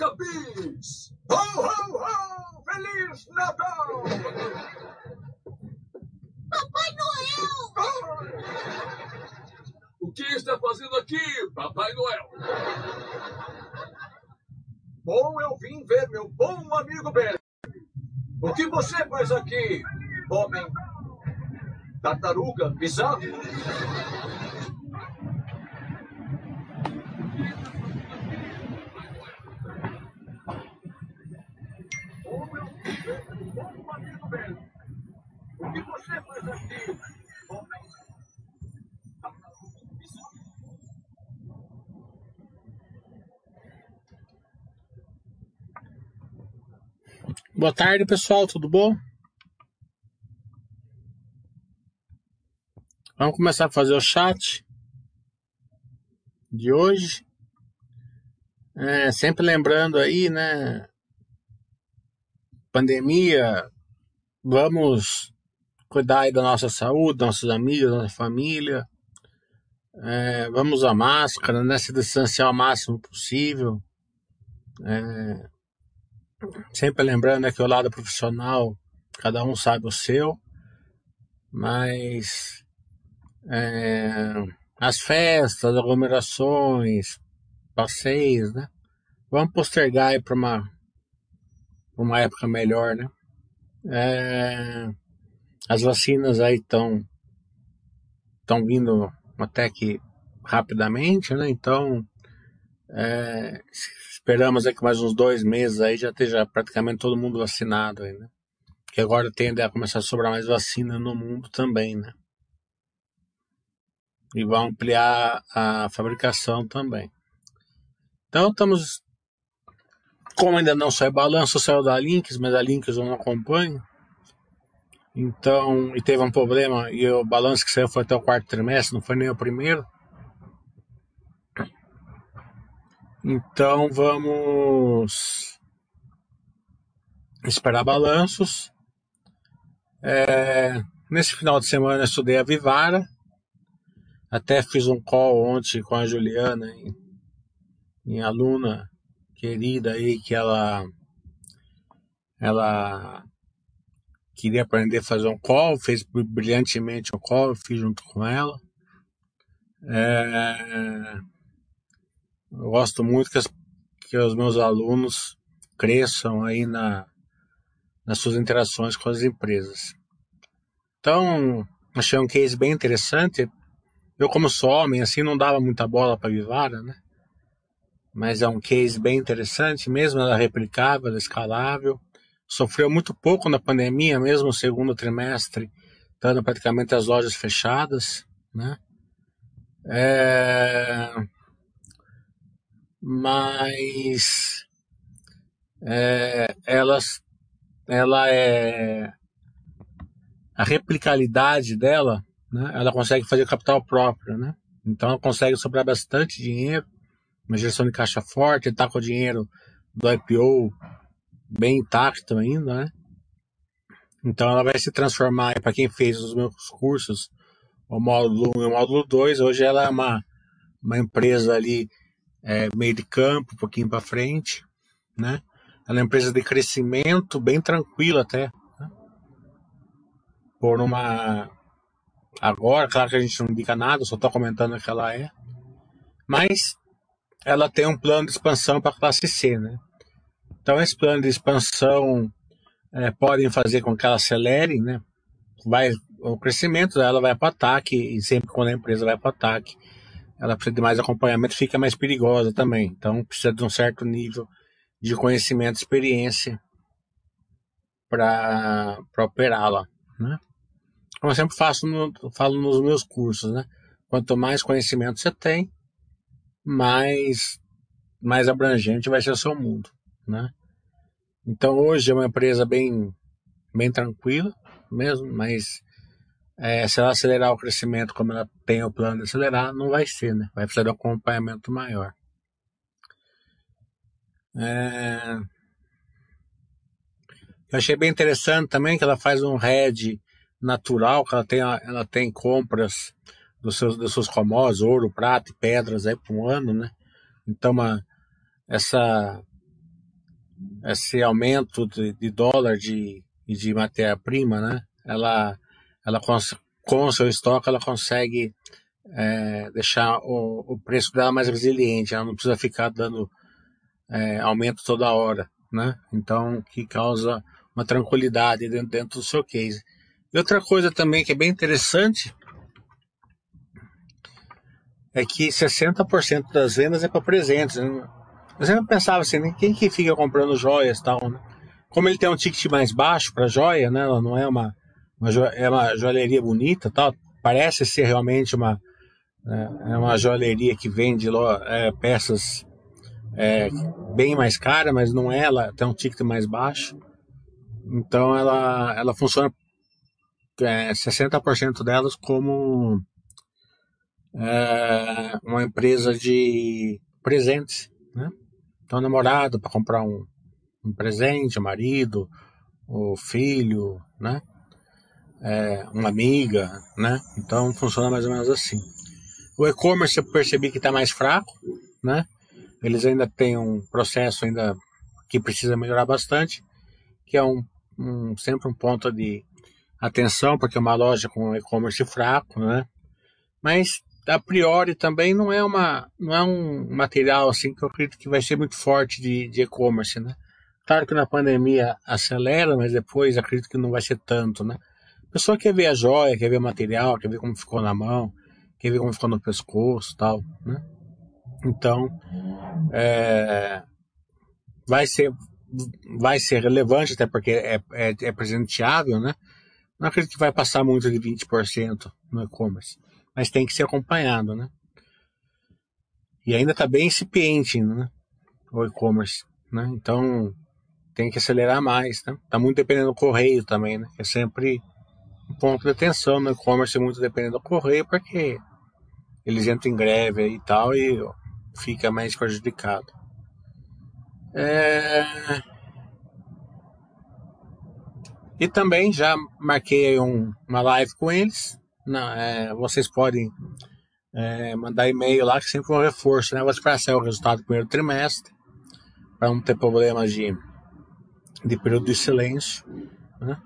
Maccabees! Ho, ho, ho! Feliz Natal! Papai Noel! O que está fazendo aqui, Papai Noel? Bom, eu vim ver meu bom amigo Ben. O que você faz aqui, homem? Tartaruga bizarro? Bom, eu vim ver meu bom amigo Ben. O que você faz aqui, homem? Tartaruga bizarro? Boa tarde, pessoal, tudo bom? Vamos começar a fazer o chat de hoje. É, sempre lembrando aí, né? Pandemia, vamos cuidar aí da nossa saúde, nossos amigos, da nossa família. É, vamos usar máscara, né? Se distanciar o máximo possível. É, Sempre lembrando né, que o lado profissional, cada um sabe o seu, mas é, as festas, aglomerações, passeios, né? Vamos postergar para uma, uma época melhor, né? É, as vacinas aí estão estão vindo até que rapidamente, né? Então é, esperamos aí que mais uns dois meses aí já esteja praticamente todo mundo vacinado aí, né? Que agora tende a começar a sobrar mais vacina no mundo também, né? E vão ampliar a fabricação também. Então estamos. Como ainda não saiu balanço, saiu da Links, mas a Links eu não acompanho. Então, e teve um problema, e o balanço que saiu foi até o quarto trimestre, não foi nem o primeiro. Então vamos esperar balanços. É, nesse final de semana eu estudei a Vivara. Até fiz um call ontem com a Juliana, minha aluna querida aí, que ela ela queria aprender a fazer um call, fez brilhantemente o call, eu fiz junto com ela. É, eu gosto muito que, as, que os meus alunos cresçam aí na, nas suas interações com as empresas. Então, achei um case bem interessante. Eu, como sou homem, assim, não dava muita bola para Vivara, né? Mas é um case bem interessante, mesmo ela é replicável, ela é escalável. Sofreu muito pouco na pandemia, mesmo no segundo trimestre, estando praticamente as lojas fechadas, né? É mas é, elas, ela é a replicabilidade dela, né? Ela consegue fazer capital próprio, né? Então ela consegue sobrar bastante dinheiro, uma gestão de caixa forte, está com o dinheiro do IPO bem intacto ainda, né? Então ela vai se transformar, para quem fez os meus cursos, o módulo 1 e o módulo 2, hoje ela é uma, uma empresa ali é, meio de campo, um pouquinho para frente, né? Ela é uma empresa de crescimento bem tranquila até. Né? Por uma agora, claro que a gente não indica nada, só estou comentando que ela é, mas ela tem um plano de expansão para a classe C, né? Então esse plano de expansão é, podem fazer com que ela acelere, né? Vai o crescimento dela vai para ataque e sempre quando a empresa vai para ataque ela precisa de mais acompanhamento, fica mais perigosa também. Então precisa de um certo nível de conhecimento, experiência para operá-la, né? Como eu sempre faço no, falo nos meus cursos, né? Quanto mais conhecimento você tem, mais mais abrangente vai ser o seu mundo, né? Então hoje é uma empresa bem bem tranquila mesmo, mas é, se ela acelerar o crescimento como ela tem o plano de acelerar, não vai ser, né? Vai precisar de um acompanhamento maior. É... Eu achei bem interessante também que ela faz um hedge natural, que ela tem, ela tem compras dos seus, dos seus commodities, ouro, prata e pedras aí por um ano, né? Então, uma, essa, esse aumento de, de dólar de, de matéria-prima, né? Ela, ela com o seu estoque, ela consegue é, deixar o, o, preço dela mais resiliente. Ela não precisa ficar dando é, aumento toda hora, né? Então, que causa uma tranquilidade dentro, dentro do seu case. E outra coisa também que é bem interessante é que 60% das vendas é para presentes. Né? Eu sempre pensava assim, né? quem que fica comprando joias e tal, né? Como ele tem um ticket mais baixo para joia, né? Ela não é uma, uma é uma joalheria bonita, tal. Parece ser realmente uma é, é uma joalheria que vende é, peças é, bem mais caras, mas não é. Ela tem um ticket mais baixo. Então ela ela funciona é, 60% delas como é, uma empresa de presentes, né? Então, namorado para comprar um, um presente, o marido, o filho, né? É, uma amiga, né? Então funciona mais ou menos assim. O e-commerce eu percebi que está mais fraco, né? Eles ainda têm um processo ainda que precisa melhorar bastante, que é um, um sempre um ponto de atenção, porque é uma loja com e-commerce fraco, né? Mas a priori também não é uma não é um material assim que eu acredito que vai ser muito forte de, de e-commerce, né? Claro que na pandemia acelera, mas depois acredito que não vai ser tanto, né? A pessoa quer ver a joia, quer ver o material, quer ver como ficou na mão, quer ver como ficou no pescoço, tal, né? Então, é, vai ser vai ser relevante até porque é, é, é presenteável, né? Não acredito que vai passar muito de 20% no e-commerce mas tem que ser acompanhado, né? E ainda está bem incipiente, né? O e-commerce, né? Então tem que acelerar mais, né? Tá muito dependendo do correio também, né? É sempre ponto de atenção no e-commerce, muito dependendo do correio, porque eles entram em greve e tal e fica mais prejudicado. É... E também já marquei um, uma live com eles, não, é, vocês podem é, mandar e-mail lá que sempre um reforço, né? Vou esperar sair o resultado do primeiro trimestre para não ter problemas de, de período de silêncio, né?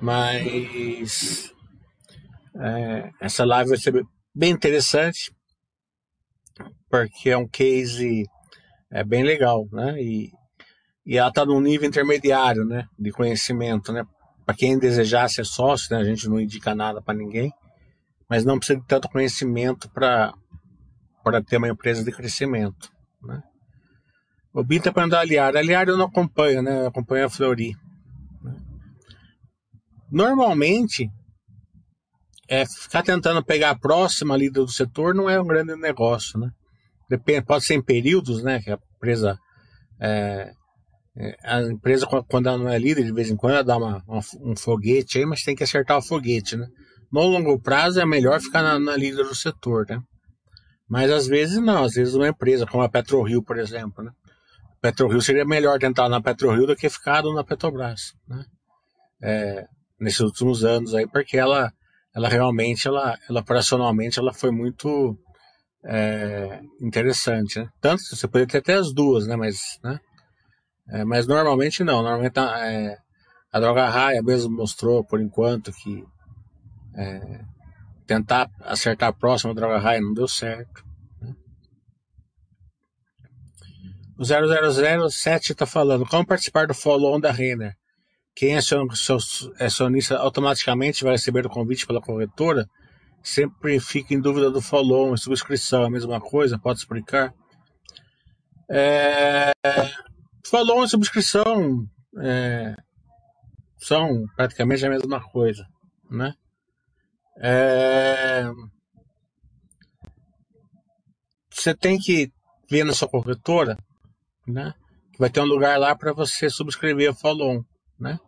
Mas é, essa live vai ser bem interessante porque é um case é bem legal, né? E, e ela está num nível intermediário, né? De conhecimento, né? Para quem desejar ser sócio, né, a gente não indica nada para ninguém, mas não precisa de tanto conhecimento para ter uma empresa de crescimento. Né? O Bita para andar aliar. Aliar eu não acompanho, né? Eu acompanho a Flori. Normalmente, é, ficar tentando pegar a próxima líder do setor não é um grande negócio, né? Depende, pode ser em períodos, né? Que a empresa é, é, a empresa, quando ela não é líder, de vez em quando ela dá uma, um foguete aí, mas tem que acertar o foguete, né? No longo prazo é melhor ficar na, na líder do setor, né? Mas às vezes não, às vezes uma empresa, como a PetroRio, por exemplo, né? PetroRio seria melhor tentar na PetroRio do que ficar na Petrobras, né? É, nesses últimos anos aí, porque ela, ela realmente, ela, ela operacionalmente, ela foi muito é, interessante, né? Tanto você poderia ter até as duas, né? Mas, né? É, mas normalmente não. Normalmente a, é, a droga raia mesmo mostrou por enquanto que é, tentar acertar a próxima droga raia não deu certo. Né? O 0007 está falando como participar do follow-on da Renner. Quem é acionista automaticamente vai receber o convite pela corretora. Sempre fica em dúvida do follow-on e subscrição. A mesma coisa? Pode explicar? É, Falou em subscrição, é, são praticamente a mesma coisa, né? É, você tem que ver na sua corretora, né? Que vai ter um lugar lá para você subscrever o follow né?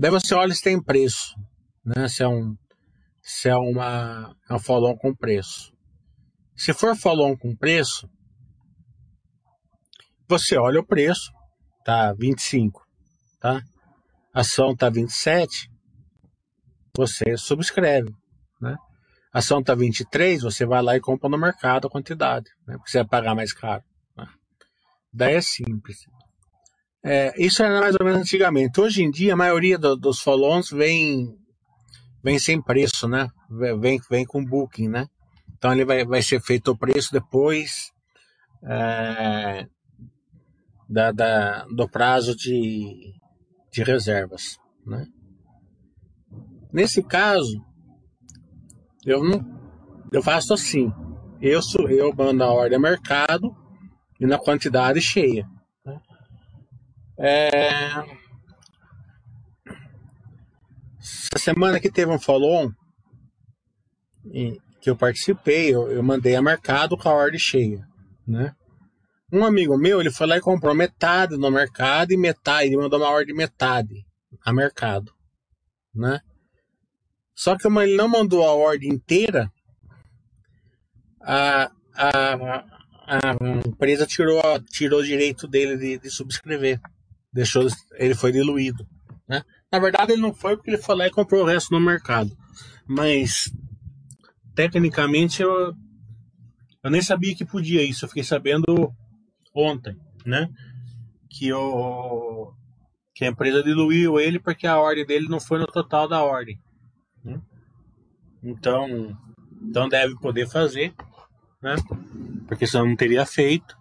Daí você olha se tem preço, né? Se é um, se é uma, é um follow com preço. Se for follow com preço, você olha o preço, tá 25, tá? A ação tá 27, você subscreve, né? A ação tá 23, você vai lá e compra no mercado a quantidade, né? Porque você vai pagar mais caro. Né? Daí é simples. É, isso era mais ou menos antigamente. Hoje em dia, a maioria do, dos follow-ons vem, vem sem preço, né? Vem, vem com booking, né? Então ele vai, vai ser feito o preço depois é, da, da, do prazo de, de reservas, né? Nesse caso, eu não, eu faço assim. Eu eu mando a ordem ao mercado e na quantidade cheia. É... Essa semana que teve um follow que eu participei, eu, eu mandei a mercado com a ordem cheia, né? Um amigo meu, ele foi lá e comprou metade no mercado e metade, ele mandou uma ordem metade a mercado, né? Só que ele não mandou a ordem inteira, a, a, a empresa tirou, tirou o direito dele de, de subscrever. Deixou, ele foi diluído. Né? Na verdade, ele não foi porque ele lá e comprou o resto no mercado. Mas, tecnicamente, eu, eu nem sabia que podia isso. Eu fiquei sabendo ontem, né? Que, o, que a empresa diluiu ele porque a ordem dele não foi no total da ordem. Né? Então, então deve poder fazer, né? Porque senão não teria feito.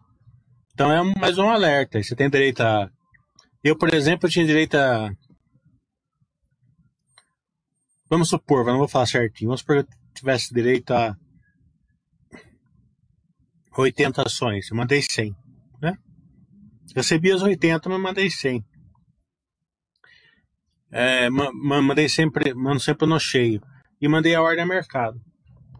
Então é mais um alerta. Você tem direito a. Eu, por exemplo, tinha direito a. Vamos supor, não vou falar certinho. Vamos supor que eu tivesse direito a 80 ações. Eu mandei 100, né? Recebi as 80, mas mandei 100. É, mandei sempre, mando sempre no cheio. E mandei a ordem a mercado.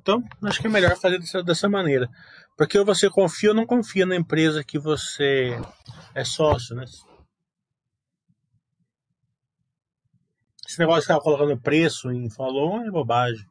Então, acho que é melhor fazer dessa, dessa maneira. Porque você confia ou não confia na empresa que você é sócio, né? Esse negócio de ficar colocando preço em follow é bobagem.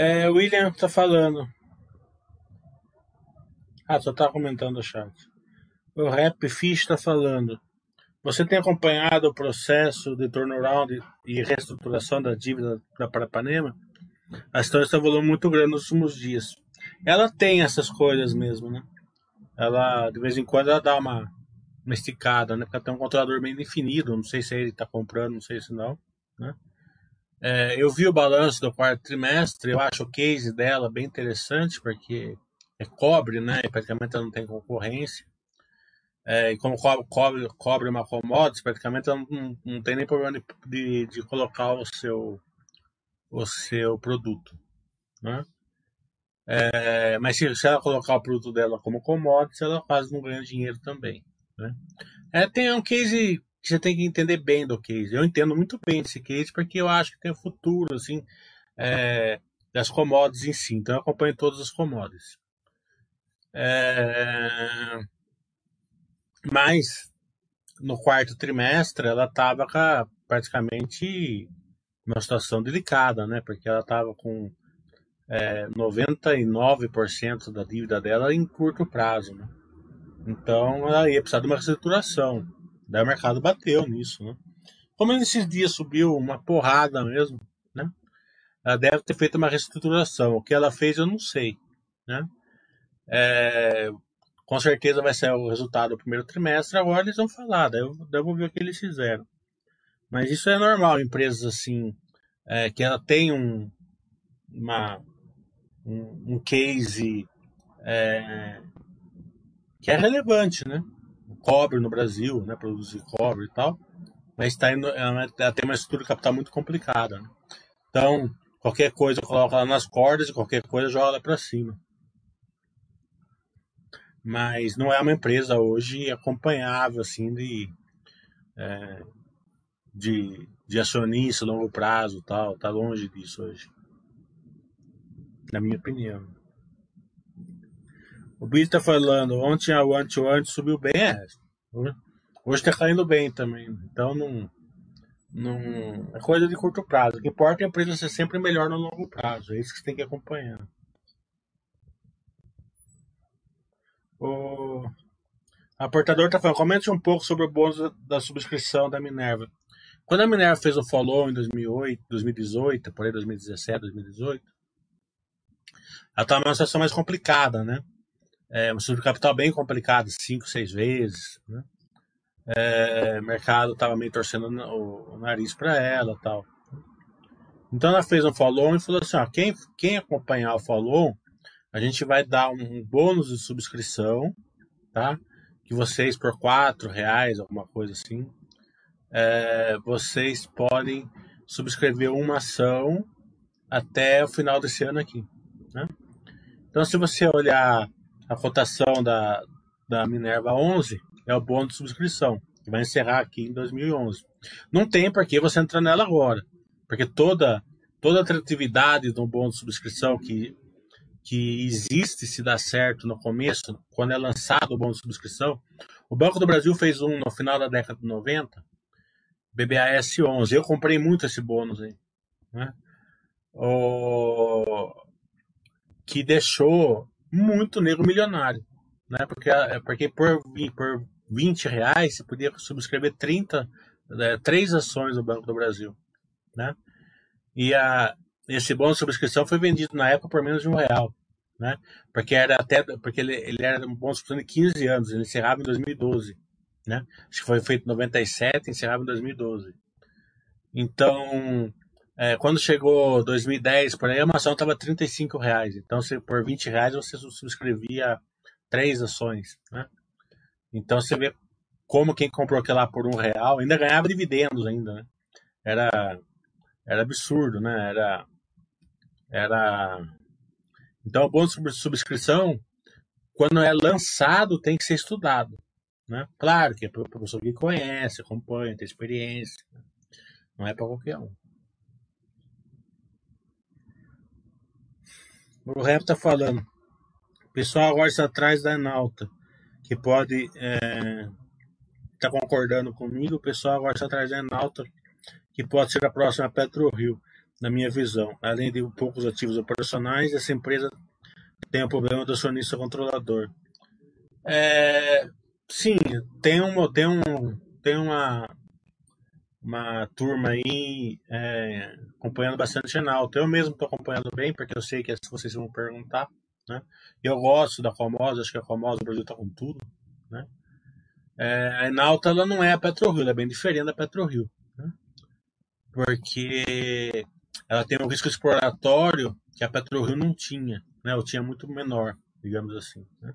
É, William tá falando. Ah, só tá comentando o chat. O Rap Fish tá falando. Você tem acompanhado o processo de turnaround e reestruturação da dívida da Parapanema? A história está evoluindo muito grande nos últimos dias. Ela tem essas coisas mesmo, né? Ela, de vez em quando, ela dá uma, uma esticada, né? Porque ela tem um controlador bem definido. Não sei se ele está comprando, não sei se não, né? É, eu vi o balanço do quarto trimestre, eu acho o case dela bem interessante, porque é cobre, né? E praticamente ela não tem concorrência. É, e como cobre, cobre, uma commodity, praticamente ela não, não tem nem problema de, de, de, colocar o seu, o seu produto. Né? É, mas se, se, ela colocar o produto dela como commodity, ela quase não ganha dinheiro também. Né? É, tem um case você tem que entender bem do case. Eu entendo muito bem esse case porque eu acho que tem futuro, assim, é, das commodities em si. Então eu acompanho todas as commodities. É, mas no quarto trimestre ela estava praticamente numa situação delicada, né? Porque ela estava com é, 99% da dívida dela em curto prazo, né? Então ela ia precisar de uma reestruturação. Daí o mercado bateu nisso, né? Como nesses dias subiu uma porrada mesmo, né? Ela deve ter feito uma reestruturação. O que ela fez eu não sei, né? É, com certeza vai ser o resultado do primeiro trimestre. Agora eles vão falar, daí eu, daí eu vou ver o que eles fizeram. Mas isso é normal, empresas assim, é, que ela tem um, uma, um, um case é, que é relevante, né? Cobre no Brasil, né, produzir cobre e tal, mas tá indo, ela tem uma estrutura de capital muito complicada. Né? Então, qualquer coisa coloca ela nas cordas e qualquer coisa joga ela para cima. Mas não é uma empresa hoje acompanhável assim de, é, de, de acionista a longo prazo tal, tá longe disso hoje. Na minha opinião. O Billy tá falando, ontem a One to One subiu bem, é. Hoje tá caindo bem também. Então não, não, é coisa de curto prazo. O que importa é a empresa ser sempre melhor no longo prazo. É isso que você tem que acompanhar. O aportador está falando, comente um pouco sobre o bônus da subscrição da Minerva. Quando a Minerva fez o follow em 2008, 2018, por aí 2017, 2018, ela estava numa situação mais complicada, né? É, um de capital bem complicado, cinco, seis vezes, né? É, mercado estava meio torcendo o, nariz para ela tal. Então ela fez um follow e falou assim, ó, quem, quem acompanhar o follow, a gente vai dar um, bônus de subscrição, tá? Que vocês por quatro reais, alguma coisa assim, é, vocês podem subscrever uma ação até o final desse ano aqui. Né? Então, se você olhar a cotação da, da Minerva 11, é o bônus de subscrição, que vai encerrar aqui em 2011. Não tem por que você entrar nela agora, porque toda, toda a atratividade de um bônus de subscrição que, que existe se dá certo no começo, quando é lançado o bônus de subscrição, o Banco do Brasil fez um no final da década de 90, BBAS 11. Eu comprei muito esse bônus aí. Né? O... Que deixou muito negro milionário. Né? Porque, porque por, por 20 reais você podia subscrever 30, é, três ações do Banco do Brasil. Né? E a, esse bônus de subscrição foi vendido na época por menos de um real. Né? Porque era até porque ele, ele era um bônus de 15 anos, ele encerrava em 2012 né? Acho que foi feito em 97 e encerrava em 2012. Então, é, quando chegou 2010, por aí, a ação estava 35 reais. Então, se, por 20 reais você subscrevia três ações, né? Então, você vê como quem comprou aquilo lá por um real ainda ganhava dividendos ainda, né? Era, era absurdo, né? Era, era... Então, o bônus de subscrição, quando é lançado, tem que ser estudado. Né? Claro que é para o professor que conhece, acompanha, tem experiência. Não é para qualquer um. O rap está falando. O pessoal agora está atrás da Enalta, que pode é, tá concordando comigo. O pessoal agora está atrás da Enalta, que pode ser a próxima PetroRio, na minha visão. Além de poucos ativos operacionais, essa empresa tem o problema do acionista controlador. É, Sim, tem um, tem um, tem uma, uma turma aí é, acompanhando bastante Enalta. Eu mesmo estou acompanhando bem, porque eu sei que vocês vão perguntar, né? Eu gosto da Comosa, acho que a Comosa, o Brasil está com tudo, né? É, a Enalta, ela não é a PetroRio, ela é bem diferente da PetroRio, né? Porque ela tem um risco exploratório que a PetroRio não tinha, né? Ou tinha muito menor, digamos assim, né?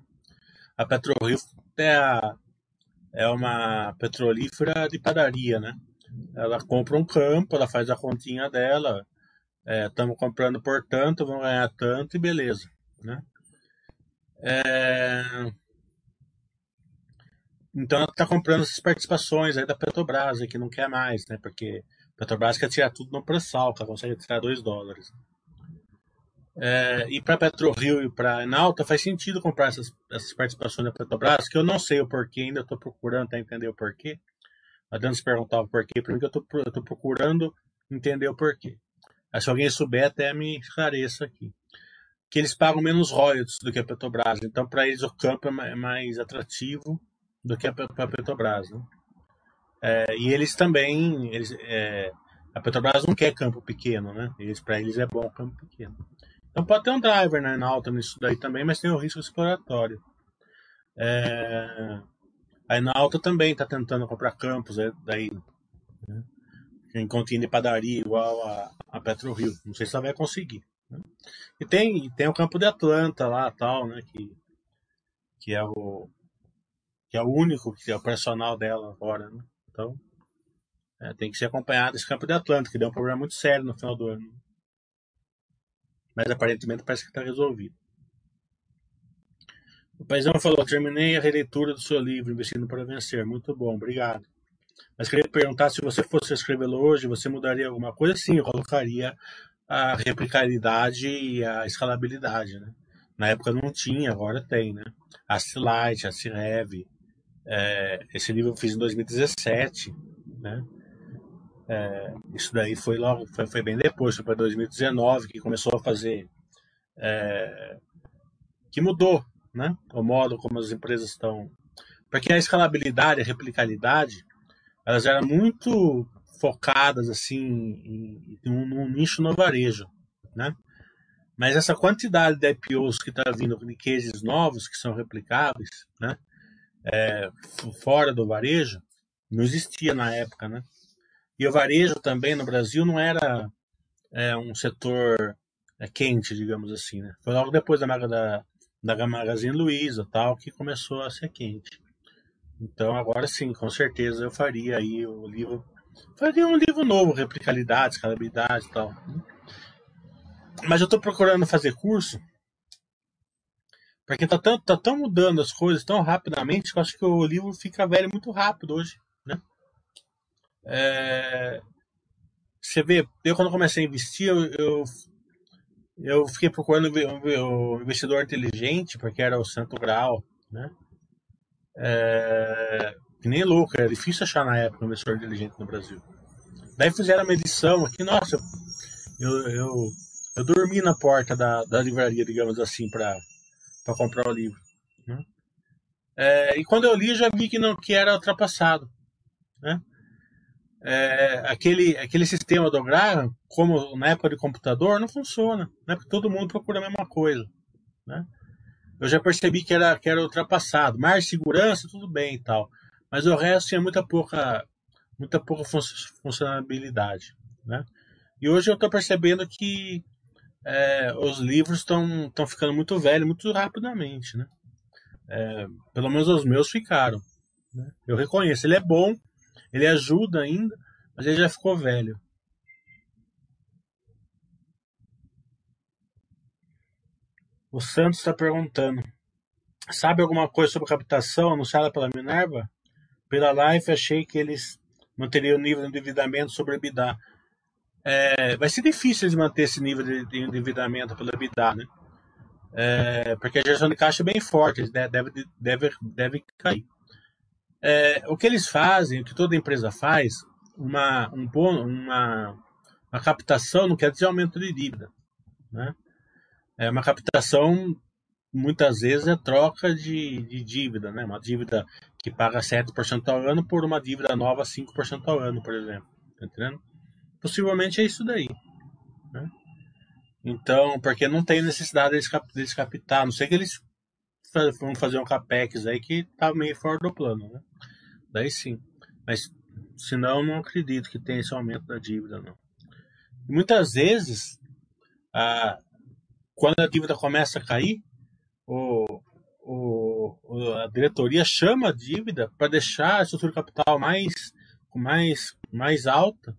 A PetroRio é, é uma petrolífera de padaria, né? Ela compra um campo, ela faz a continha dela, estamos é, comprando por tanto, vamos ganhar tanto e beleza, né? É... Então ela está comprando essas participações aí da Petrobras, que não quer mais, né? Porque a Petrobras quer tirar tudo no pré-sal, ela consegue tirar 2 dólares. É, e para PetroRio e para Enalta faz sentido comprar essas, essas participações da Petrobras, que eu não sei o porquê, ainda estou procurando até entender o porquê. A Dani se perguntava o porquê, para mim que eu estou procurando entender o porquê. Se alguém souber, até me esclareça aqui. Que eles pagam menos royalties do que a Petrobras, então para eles o campo é mais atrativo do que a, a Petrobras. Né? É, e eles também, eles, é, a Petrobras não quer campo pequeno, né? Eles, para eles é bom campo pequeno. Então pode ter um driver né, na alta nisso daí também, mas tem o risco exploratório. É... A Enalta também está tentando comprar campos é, daí, né? em continha padaria igual a, a PetroRio. Não sei se ela vai conseguir. Né? E tem, tem o campo de Atlanta lá, tal, né? Que, que é o que é o único que é o personal dela agora, né? Então é, tem que ser acompanhado esse campo de Atlanta, que deu um problema muito sério no final do ano mas aparentemente parece que está resolvido. O paizão falou: terminei a releitura do seu livro, Investindo para Vencer. Muito bom, obrigado. Mas queria perguntar se você fosse escrevê-lo hoje, você mudaria alguma coisa? Sim, eu colocaria a replicabilidade e a escalabilidade. Né? Na época não tinha, agora tem. Né? A Light, a Cirev. É, esse livro eu fiz em 2017. Né? É, isso daí foi logo, foi, foi bem depois, foi para 2019 que começou a fazer, é, que mudou, né? O modo como as empresas estão, porque a escalabilidade, a replicabilidade, elas eram muito focadas assim em, em um, nicho no varejo, né? Mas essa quantidade de IPOs que está vindo de cases novos que são replicáveis, né? É, fora do varejo, não existia na época, né? E o varejo também no Brasil não era é, um setor é, quente, digamos assim, né? Foi logo depois da, da, da Magazine Luiza tal que começou a ser quente. Então agora sim, com certeza eu faria aí o livro, faria um livro novo, replicabilidade, escalabilidade tal. Mas eu estou procurando fazer curso porque tá tão, tá tão mudando as coisas tão rapidamente que eu acho que o livro fica velho muito rápido hoje, né? É, você vê, eu quando comecei a investir, eu, eu, eu fiquei procurando o investidor inteligente, porque era o santo grau, né? É, que nem louco, era difícil achar na época um investidor inteligente no Brasil. Daí fizeram uma edição aqui, nossa, eu, eu, eu dormi na porta da, da livraria, digamos assim, para comprar o livro. Né? É, e quando eu li, já vi que, não, que era ultrapassado. Né? É, aquele, aquele sistema do Graham, como na época de computador, não funciona. Né? Porque todo mundo procura a mesma coisa. Né? Eu já percebi que era, que era ultrapassado. Mais segurança, tudo bem e tal. Mas o resto tinha muita pouca, muita pouca funcionalidade. Né? E hoje eu estou percebendo que é, os livros estão ficando muito velhos muito rapidamente, né? É, pelo menos os meus ficaram. Né? Eu reconheço, ele é bom, ele ajuda ainda, mas ele já ficou velho. O Santos está perguntando: sabe alguma coisa sobre captação anunciada pela Minerva? Pela Life, achei que eles manteriam o nível de endividamento sobre a EBITDA é, vai ser difícil de manter esse nível de, endividamento pela EBITDA, né? É, porque a geração de caixa é bem forte, deve, deve, deve cair. É, o que eles fazem, o que toda empresa faz, uma, um, uma, uma captação não quer dizer aumento de dívida. Né? É uma captação, muitas vezes, é troca de, de dívida, né? uma dívida que paga 7% ao ano por uma dívida nova 5% ao ano, por exemplo. Tá entendendo? Possivelmente é isso daí. Né? Então, porque não tem necessidade deles, cap captar, a não sei que eles vão fazer um capex aí que tá meio fora do plano, né? Daí sim. Mas senão não acredito que tenha esse aumento da dívida, não. Muitas vezes, a, quando a dívida começa a cair, o, o, a diretoria chama a dívida para deixar a estrutura capital mais, mais, mais alta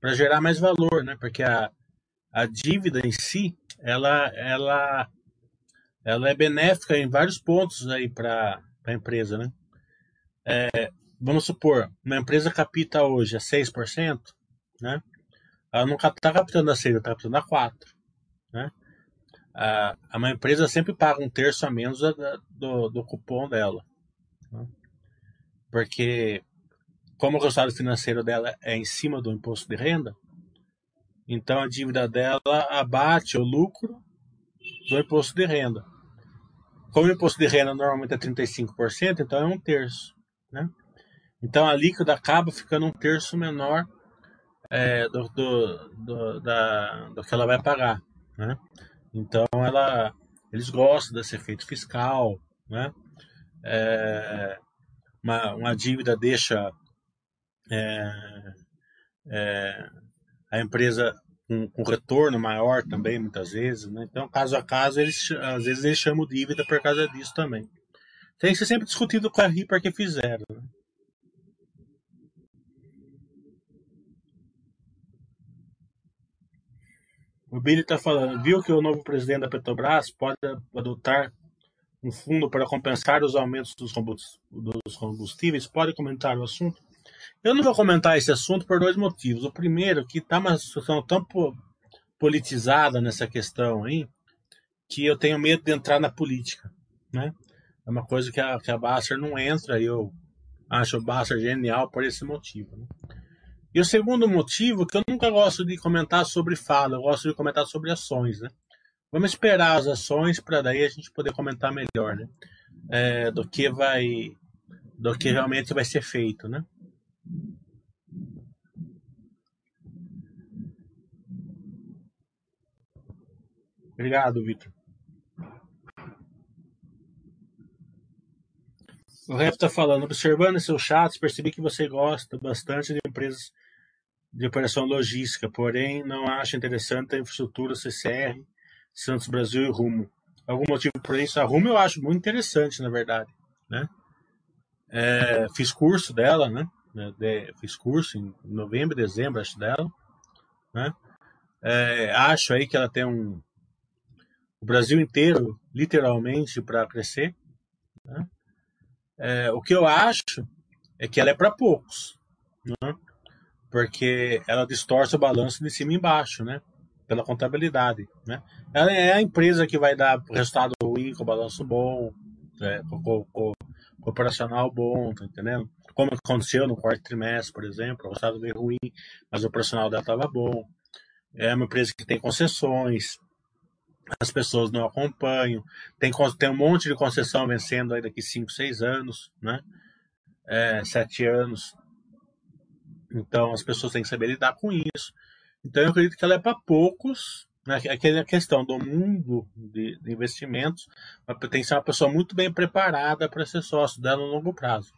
para gerar mais valor, né? Porque a, a dívida em si, ela, ela, ela é benéfica em vários pontos aí para a empresa, né? É, vamos supor, uma empresa capita hoje a 6%, né? Ela não está captando a 6, ela está captando a 4, né? A, uma empresa sempre paga um terço a menos do, do cupom dela. Né? Porque como o resultado financeiro dela é em cima do imposto de renda, então a dívida dela abate o lucro do imposto de renda. Como o imposto de renda normalmente é 35%, então é um terço. Né? Então a líquida acaba ficando um terço menor é, do, do, do, da, do que ela vai pagar. Né? Então ela, eles gostam desse efeito fiscal. Né? É, uma, uma dívida deixa é, é, a empresa com, retorno maior também, muitas vezes. Né? Então, caso a caso, eles, às vezes eles chamam dívida por causa disso também. Tem que ser sempre discutido com a RIPA que fizeram. Né? O Billy está falando, viu que o novo presidente da Petrobras pode adotar um fundo para compensar os aumentos dos combustíveis? Pode comentar o assunto? Eu não vou comentar esse assunto por dois motivos. O primeiro, que está uma situação tão politizada nessa questão aí, que eu tenho medo de entrar na política. Né? É uma coisa que a, que a Basser não entra e eu acho o Basser genial por esse motivo. Né? E o segundo motivo, que eu nunca gosto de comentar sobre fala, eu gosto de comentar sobre ações, né? Vamos esperar as ações para daí a gente poder comentar melhor, né? É, do que vai, do que realmente vai ser feito, né? Obrigado, Vitor. O Rep está falando, observando seus chats, percebi que você gosta bastante de empresas de operação logística, porém não acha interessante a infraestrutura CCR, Santos Brasil e Rumo. Algum motivo por isso? A Rumo eu acho muito interessante, na verdade. Né? É, fiz curso dela, né? De, fiz curso em novembro, dezembro, acho dela. Né? É, acho aí que ela tem um o Brasil inteiro, literalmente, para crescer. Né? É, o que eu acho é que ela é para poucos. Né? porque ela distorce o balanço de cima e embaixo, né? Pela contabilidade, né? Ela é a empresa que vai dar resultado ruim com balanço bom, né? com, com, com, com operacional bom, tá entendendo? Como aconteceu no quarto trimestre, por exemplo, o resultado veio ruim, mas o operacional dela estava bom. É uma empresa que tem concessões, as pessoas não acompanham, tem, tem um monte de concessão vencendo aí daqui 5, 6 anos, né? É, 7 anos. Então as pessoas têm que saber lidar com isso. Então eu acredito que ela é para poucos, né? aquela questão do mundo de, de investimentos, tem que ser uma pessoa muito bem preparada para ser sócio dela no longo prazo.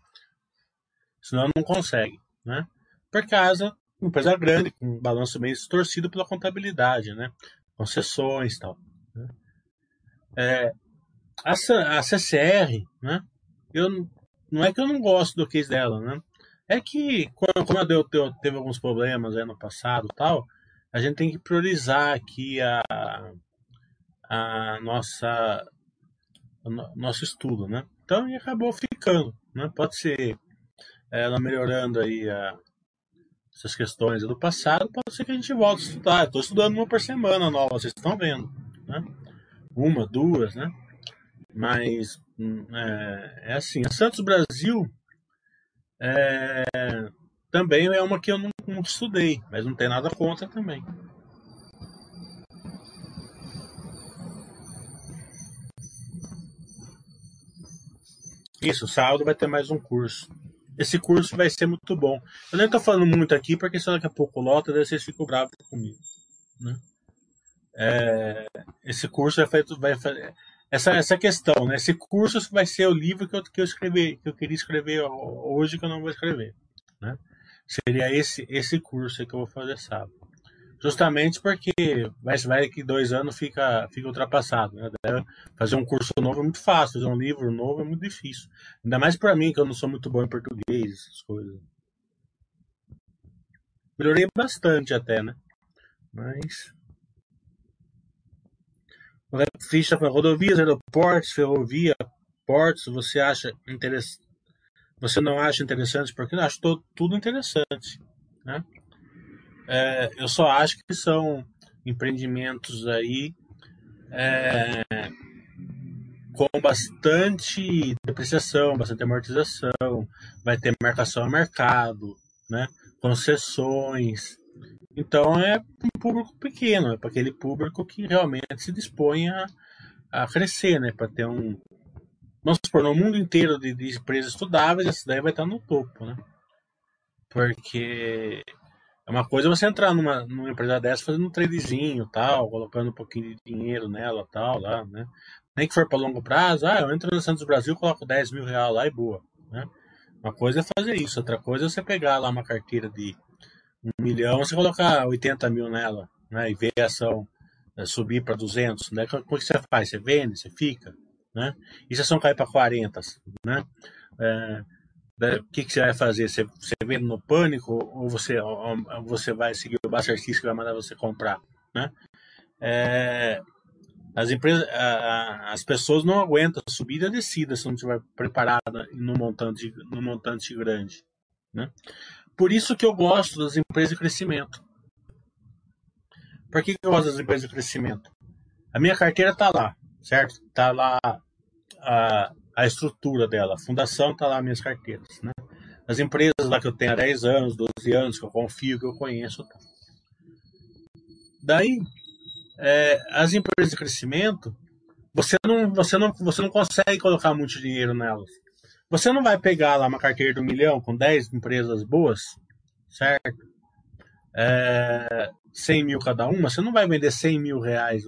Senão não consegue, né? Por causa uma empresa grande, com um balanço meio distorcido pela contabilidade, né? Concessões e tal. Né? É, a, a CCR, né? Eu, não é que eu não gosto do case dela, né? É que, como a deu, teve alguns problemas aí no passado tal, a gente tem que priorizar aqui a, a nossa o nosso estudo, né? Então, e acabou ficando, né? Pode ser ela melhorando aí a, essas questões do passado, pode ser que a gente volte a estudar. Estou estudando uma por semana nova, vocês estão vendo, né? Uma, duas, né? Mas hum, é, é assim, a Santos Brasil é, também é uma que eu não, não estudei, mas não tem nada contra também. Isso, sábado vai ter mais um curso. Esse curso vai ser muito bom. Eu nem estou falando muito aqui, porque se daqui a pouco lota, daí vocês ficam bravos comigo. Né? É, esse curso vai feito. Vai, essa, essa questão, né? Esse curso vai ser o livro que eu, que eu escrevi, que eu queria escrever hoje que eu não vou escrever, né? Seria esse esse curso que eu vou fazer sábado. Justamente porque vai, vai que dois anos fica, fica ultrapassado, né? Fazer um curso novo é muito fácil, fazer um livro novo é muito difícil. Ainda mais para mim, que eu não sou muito bom em português, essas coisas. Melhorei bastante até, né? Mas ficha para rodovias, aeroportos, ferrovia, portos, você acha interessante? Você não acha interessante? Porque eu acho tudo interessante, né? É, eu só acho que são empreendimentos aí é, com bastante depreciação, bastante amortização, vai ter marcação a mercado, né? concessões, então é um público pequeno, é para aquele público que realmente se dispõe a, a crescer, né? Para ter um. Vamos supor, no mundo inteiro de, de empresas estudáveis, essa daí vai estar no topo, né? Porque é uma coisa você entrar numa, numa empresa dessa fazendo um tradezinho tal, colocando um pouquinho de dinheiro nela tal, lá, né? Nem que for para longo prazo, ah, eu entro no Santos Brasil, coloco 10 mil reais lá e boa, né? Uma coisa é fazer isso, outra coisa é você pegar lá uma carteira de um milhão, você colocar 80 mil nela, né, e ver a ação né, subir para 200, né, como que você faz? Você vende, você fica, né? E se a ação cair para 40, né? É, o que, que você vai fazer? Você, você vende no pânico ou você, ou você vai seguir o Buster que vai mandar você comprar, né? É, as empresas, as pessoas não aguentam a subida e a descida se não estiver preparada no montante, no montante grande, né? Por isso que eu gosto das empresas de crescimento. Por que eu gosto das empresas de crescimento? A minha carteira está lá, certo? Está lá a, a estrutura dela, a fundação está lá minhas carteiras, né? as empresas lá que eu tenho há 10 anos, 12 anos, que eu confio, que eu conheço. Tá. Daí, é, as empresas de crescimento, você não, você, não, você não consegue colocar muito dinheiro nelas. Você não vai pegar lá uma carteira de um milhão com 10 empresas boas, certo? É, 100 mil cada uma, você não vai vender 100 mil reais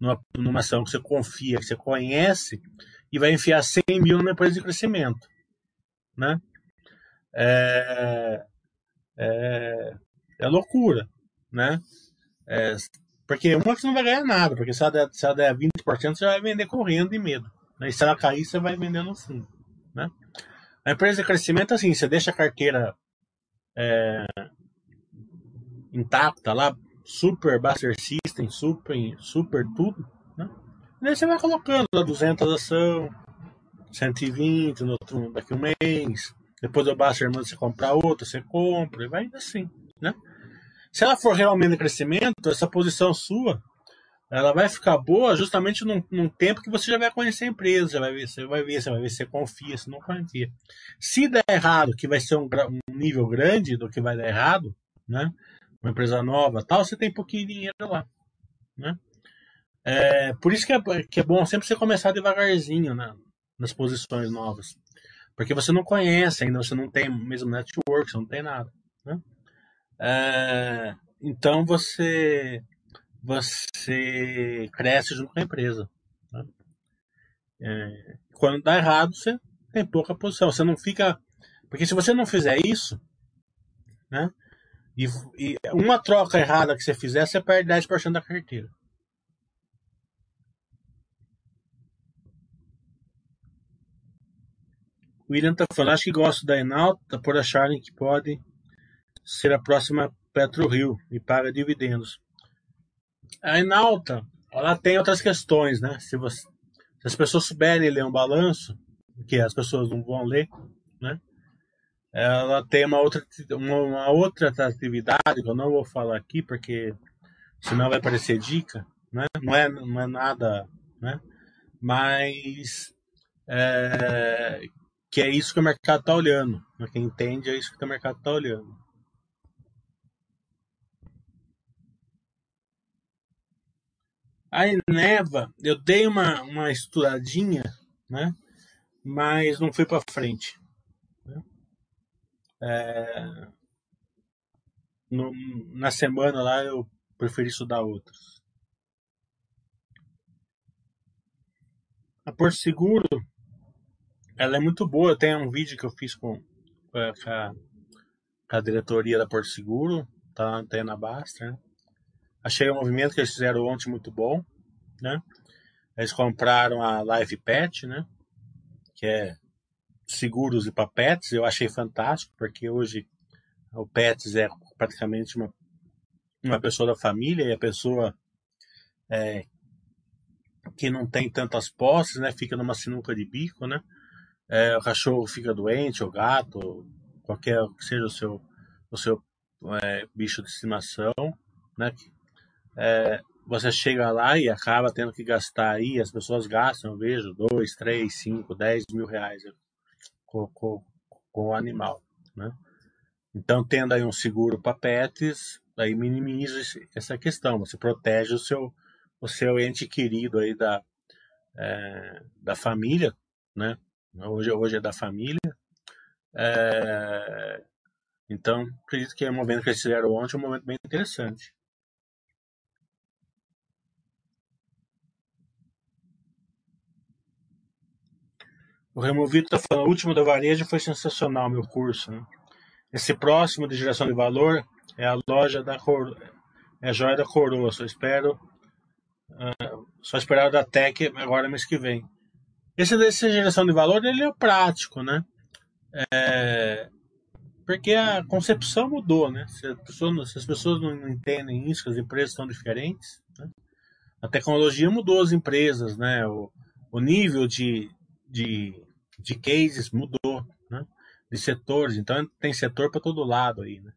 numa, numa ação que você confia, que você conhece, e vai enfiar 100 mil numa empresa de crescimento. Né? É, é, é loucura. Né? É, porque uma que você não vai ganhar nada, porque se ela der, se ela der 20%, você vai vender correndo de medo. Né? E se ela cair, você vai vendendo assim. Né? A empresa de crescimento, assim, você deixa a carteira é, intacta lá, super Buster System, super, super tudo, daí você vai colocando lá 200 ação, 120 no outro, daqui a um mês. Depois o Buster manda você comprar outra, você compra, e vai indo assim, né? Se ela for realmente em crescimento, essa posição sua, ela vai ficar boa justamente num, num, tempo que você já vai conhecer a empresa, já vai ver, você vai ver, você vai ver se você confia, se não confia. Se der errado, que vai ser um, um nível grande do que vai dar errado, né? uma empresa nova, tal, você tem pouquinho dinheiro lá, né? É, por isso que é, que é bom sempre você começar devagarzinho né, nas posições novas. Porque você não conhece ainda, você não tem mesmo network, você não tem nada. Né? É, então você você cresce junto com a empresa. Né? É, quando dá errado, você tem pouca posição. Você não fica. Porque se você não fizer isso, né, e, e, uma troca errada que você fizer, você perde 10% da carteira. O William tá falando, acho que gosto da Enalta por acharem que pode ser a próxima PetroRio e paga dividendos. A Enalta, ela tem outras questões, né? Se, você, se as pessoas souberem ler um balanço, que as pessoas não vão ler, né? ela tem uma outra, uma outra atratividade que eu não vou falar aqui porque senão vai parecer dica, né? Não é, não é nada, né? Mas é, que é isso que o mercado está olhando. Quem entende é isso que o mercado está olhando. A Eneva, eu dei uma, uma estudadinha, né? Mas não fui para frente. É, no, na semana lá eu preferi estudar outros. A Porto Seguro, ela é muito boa. Tem um vídeo que eu fiz com, com, a, com a diretoria da Porto Seguro, tá na Antena Basta. Né? Achei o movimento que eles fizeram ontem muito bom, né? Eles compraram a Live Pet, né? Que é seguros e para pets, eu achei fantástico, porque hoje o pets é praticamente uma, uma pessoa da família e a pessoa é, que não tem tantas posses, né, fica numa sinuca de bico, né? É, o cachorro fica doente, o gato, qualquer que seja o seu, o seu é, bicho de estimação, né? É, você chega lá e acaba tendo que gastar aí, as pessoas gastam, eu vejo, 2, 3, 5, 10 mil reais com, com, com o animal, né? Então, tendo aí um seguro para pets, aí minimiza essa questão. Você protege o seu, o seu ente querido aí da, é, da família, né? Hoje, hoje é da família. É, então, acredito que é um momento que eles fizeram ontem um momento bem interessante. O Removido está falando, o último da varejo foi sensacional, meu curso. Né? Esse próximo de geração de valor é a loja da é a joia da coroa. Só espero. Uh, só esperar da Tech agora mês que vem. Esse desse geração de valor ele é prático, né? É, porque a concepção mudou, né? Se, pessoas, se as pessoas não entendem isso, que as empresas são diferentes, né? a tecnologia mudou as empresas, né? O, o nível de, de de cases mudou, né? De setores, então tem setor para todo lado aí, né?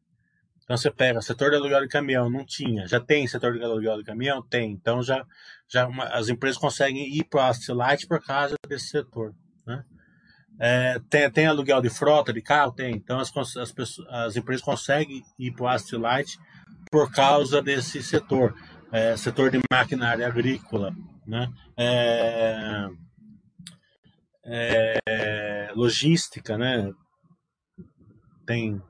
Então você pega setor de aluguel de caminhão, não tinha, já tem setor de aluguel de caminhão, tem. Então já, já uma, as empresas conseguem ir para a Light por causa desse setor, né? É, tem, tem aluguel de frota de carro? Tem. Então as, as, pessoas, as empresas conseguem ir para o Light por causa desse setor. É, setor de maquinária agrícola, né? É, é, logística, né? Tem,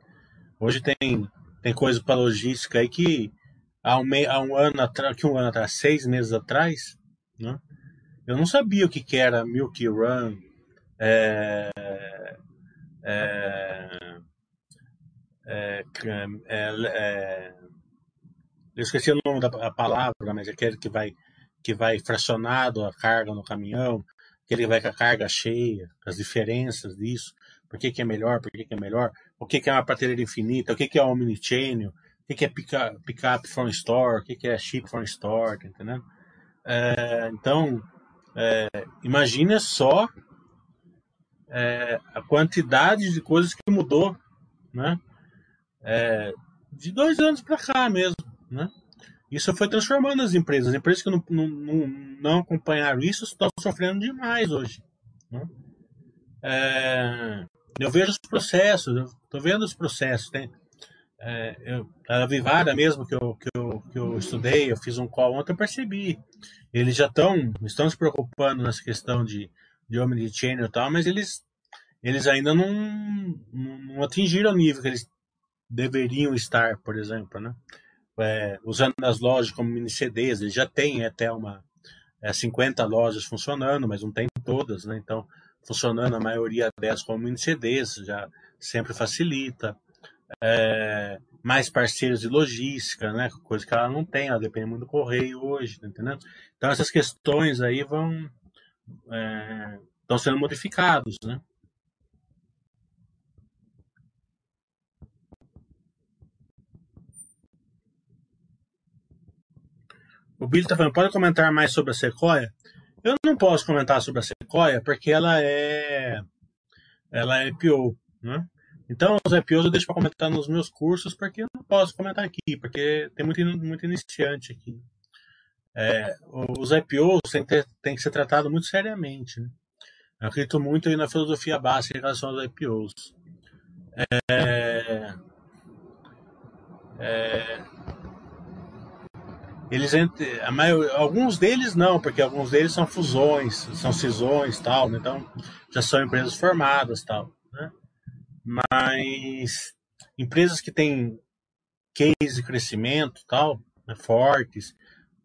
hoje tem, tem coisa para logística aí que há um, há um ano atrás, que um ano atrás, seis meses atrás, né? Eu não sabia o que, que era Milk Run, é, é, é, é, eu esqueci o nome da palavra, mas é aquele que vai que vai fracionado a carga no caminhão, aquele que vai com a carga cheia, as diferenças disso, por que, que é melhor, por que, que é melhor, o que, que é uma prateleira infinita, o que, que é omnichannel, o que, é pick-up pick from store, o que, é ship from store, tá entendendo? É, então, é, imagina só é, a quantidade de coisas que mudou, né? É, de dois anos para cá mesmo, né? Isso foi transformando as empresas. As empresas que não, não, não acompanharam isso estão sofrendo demais hoje. Né? É, eu vejo os processos, eu estou vendo os processos. Tem, é, eu, a Vivara mesmo que eu, que, eu, que eu estudei, eu fiz um call ontem, eu percebi. Eles já estão estão se preocupando nessa questão de, de omnichannel e tal, mas eles, eles ainda não, não atingiram o nível que eles deveriam estar, por exemplo, né? é, usando as lojas como mini CDs, ele já tem até uma é, 50 lojas funcionando, mas não tem todas, né? Então, funcionando a maioria delas como mini CDs, já sempre facilita. É, mais parceiros de logística, né? Coisa que ela não tem, ela depende muito do correio hoje, tá entendendo? Então essas questões aí vão estão é, sendo modificados, né? O Billy está falando, pode comentar mais sobre a Sequoia? Eu não posso comentar sobre a Sequoia porque ela é ela é IPO, né? Então, os IPOs eu deixo para comentar nos meus cursos porque eu não posso comentar aqui, porque tem muito, muito iniciante aqui. É, os IPOs têm que, ter, têm que ser tratados muito seriamente. Né? Eu acredito muito aí na filosofia básica em relação aos IPOs. É, é, eles a maior, alguns deles não, porque alguns deles são fusões, são cisões, tal, né? então já são empresas formadas, tal, né? Mas empresas que têm case de crescimento, tal, né, fortes,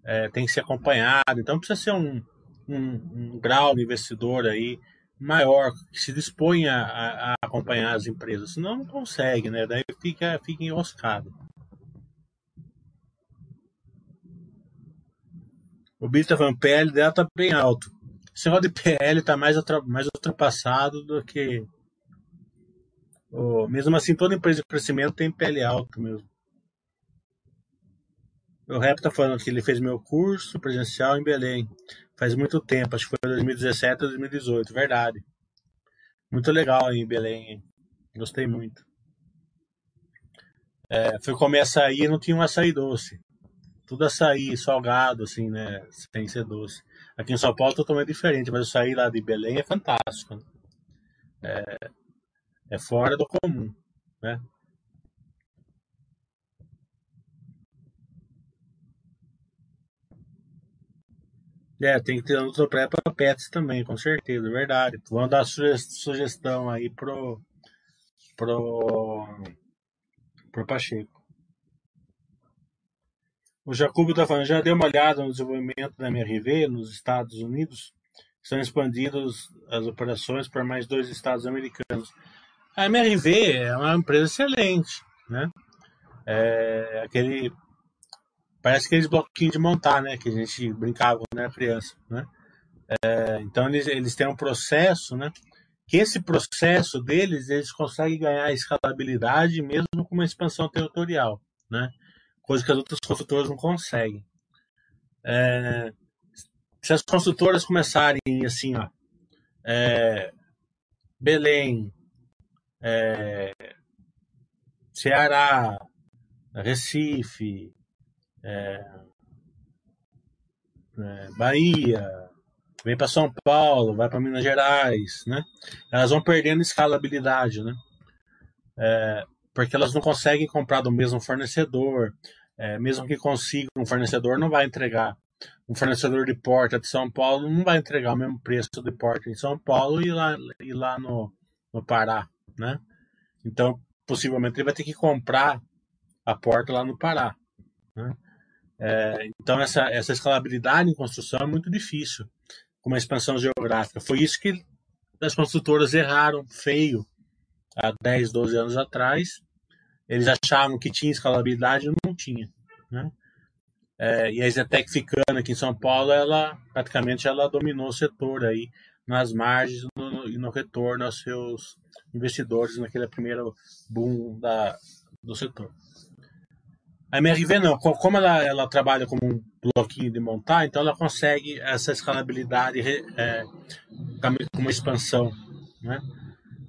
é, tem que ser acompanhado, então precisa ser um, um, um grau de investidor aí maior que se disponha a, a, acompanhar as empresas, senão não consegue, né? Daí fica, fica enroscado. O Billy tá PL dela tá bem alto. Esse negócio de PL tá mais, mais ultrapassado do que. Oh, mesmo assim, toda empresa de crescimento tem PL alto mesmo. O Rap tá falando que ele fez meu curso presencial em Belém. Faz muito tempo, acho que foi 2017 ou 2018, verdade. Muito legal em Belém, gostei muito. É, fui comer açaí e não tinha um açaí doce tudo açaí salgado, assim, né? Sem ser doce. Aqui em São Paulo é totalmente diferente, mas o açaí lá de Belém é fantástico. Né? É, é fora do comum, né? É, tem que ter outro pré para pets também, com certeza, verdade. Vamos dar sugestão aí pro pro pro Pacheco. O Jacobo está falando, já deu uma olhada no desenvolvimento da MRV nos Estados Unidos? Estão expandidas as operações para mais dois estados americanos. A MRV é uma empresa excelente, né? É aquele parece aqueles bloquinhos de montar, né? Que a gente brincava quando era criança, né? É, então eles, eles têm um processo, né? Que esse processo deles eles conseguem ganhar escalabilidade mesmo com uma expansão territorial, né? Coisa que as outras construtoras não conseguem. É, se as construtoras começarem assim, ó, é, Belém, é, Ceará, Recife, é, é, Bahia, vem para São Paulo, vai para Minas Gerais, né? Elas vão perdendo escalabilidade, né? É, porque elas não conseguem comprar do mesmo fornecedor. É, mesmo que consiga, um fornecedor não vai entregar. Um fornecedor de porta de São Paulo não vai entregar o mesmo preço de porta em São Paulo e lá, e lá no, no Pará, né? Então, possivelmente ele vai ter que comprar a porta lá no Pará, né? É, então, essa, essa escalabilidade em construção é muito difícil com uma expansão geográfica. Foi isso que as construtoras erraram feio há 10, 12 anos atrás. Eles achavam que tinha escalabilidade não tinha. Né? É, e a Zetec ficando aqui em São Paulo, ela praticamente ela dominou o setor aí nas margens no, e no retorno aos seus investidores naquele primeiro boom da, do setor. A MRV não, como ela, ela trabalha como um bloquinho de montar, então ela consegue essa escalabilidade é, com uma expansão, né?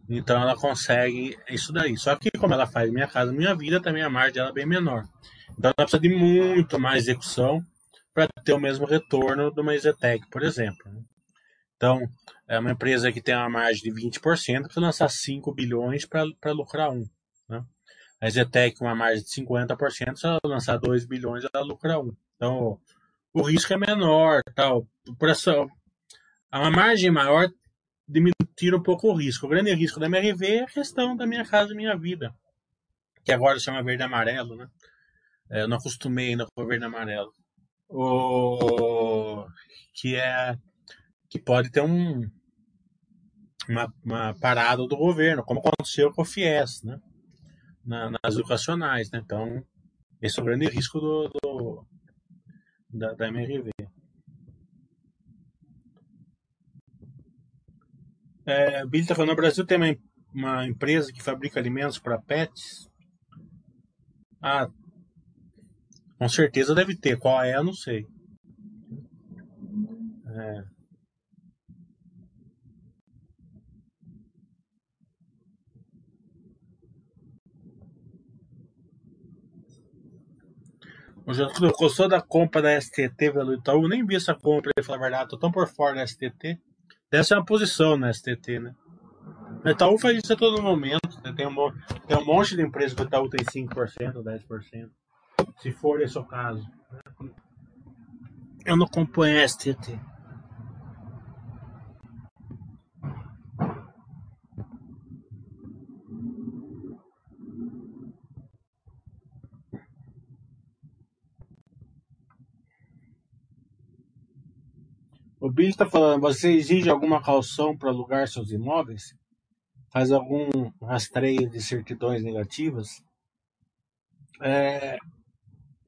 Então ela consegue isso daí. Só que como ela faz Minha Casa Minha Vida, também a margem dela é bem menor. Então ela precisa de muito mais execução para ter o mesmo retorno de uma EZTEC, por exemplo. Né? Então, é uma empresa que tem uma margem de 20%, precisa lançar 5 bilhões para lucrar 1. Né? A com uma margem de 50%, se ela lançar 2 bilhões, ela lucra 1. Então, o risco é menor. Tal. Por essa, uma margem maior diminuir um pouco o risco. O grande risco da MRV é a questão da minha casa minha vida, que agora chama verde e amarelo, né? É, eu não acostumei ainda com verde e amarelo. O... Que é que pode ter um, uma, uma, parada do governo, como aconteceu com o FIES, né? Na, nas educacionais, né? Então, esse é o grande risco do, do da, da MRV. É, Billy está falando, no Brasil tem uma, uma empresa que fabrica alimentos para pets. Ah, com certeza deve ter. Qual é, eu não sei. É. O Júlio gostou da compra da STT pelo Itaú? Nem vi essa compra, ele falar a verdade. Tô tão por fora da STT. Deve ser uma posição na STT, né? O Itaú faz isso a todo momento. Né? Tem, um, tem um monte de empresas que o Itaú tem 5%, 10%. Se for esse o caso. Né? Eu não acompanho a STT. Billy está falando, você exige alguma calção para alugar seus imóveis? Faz algum rastreio de certidões negativas? É,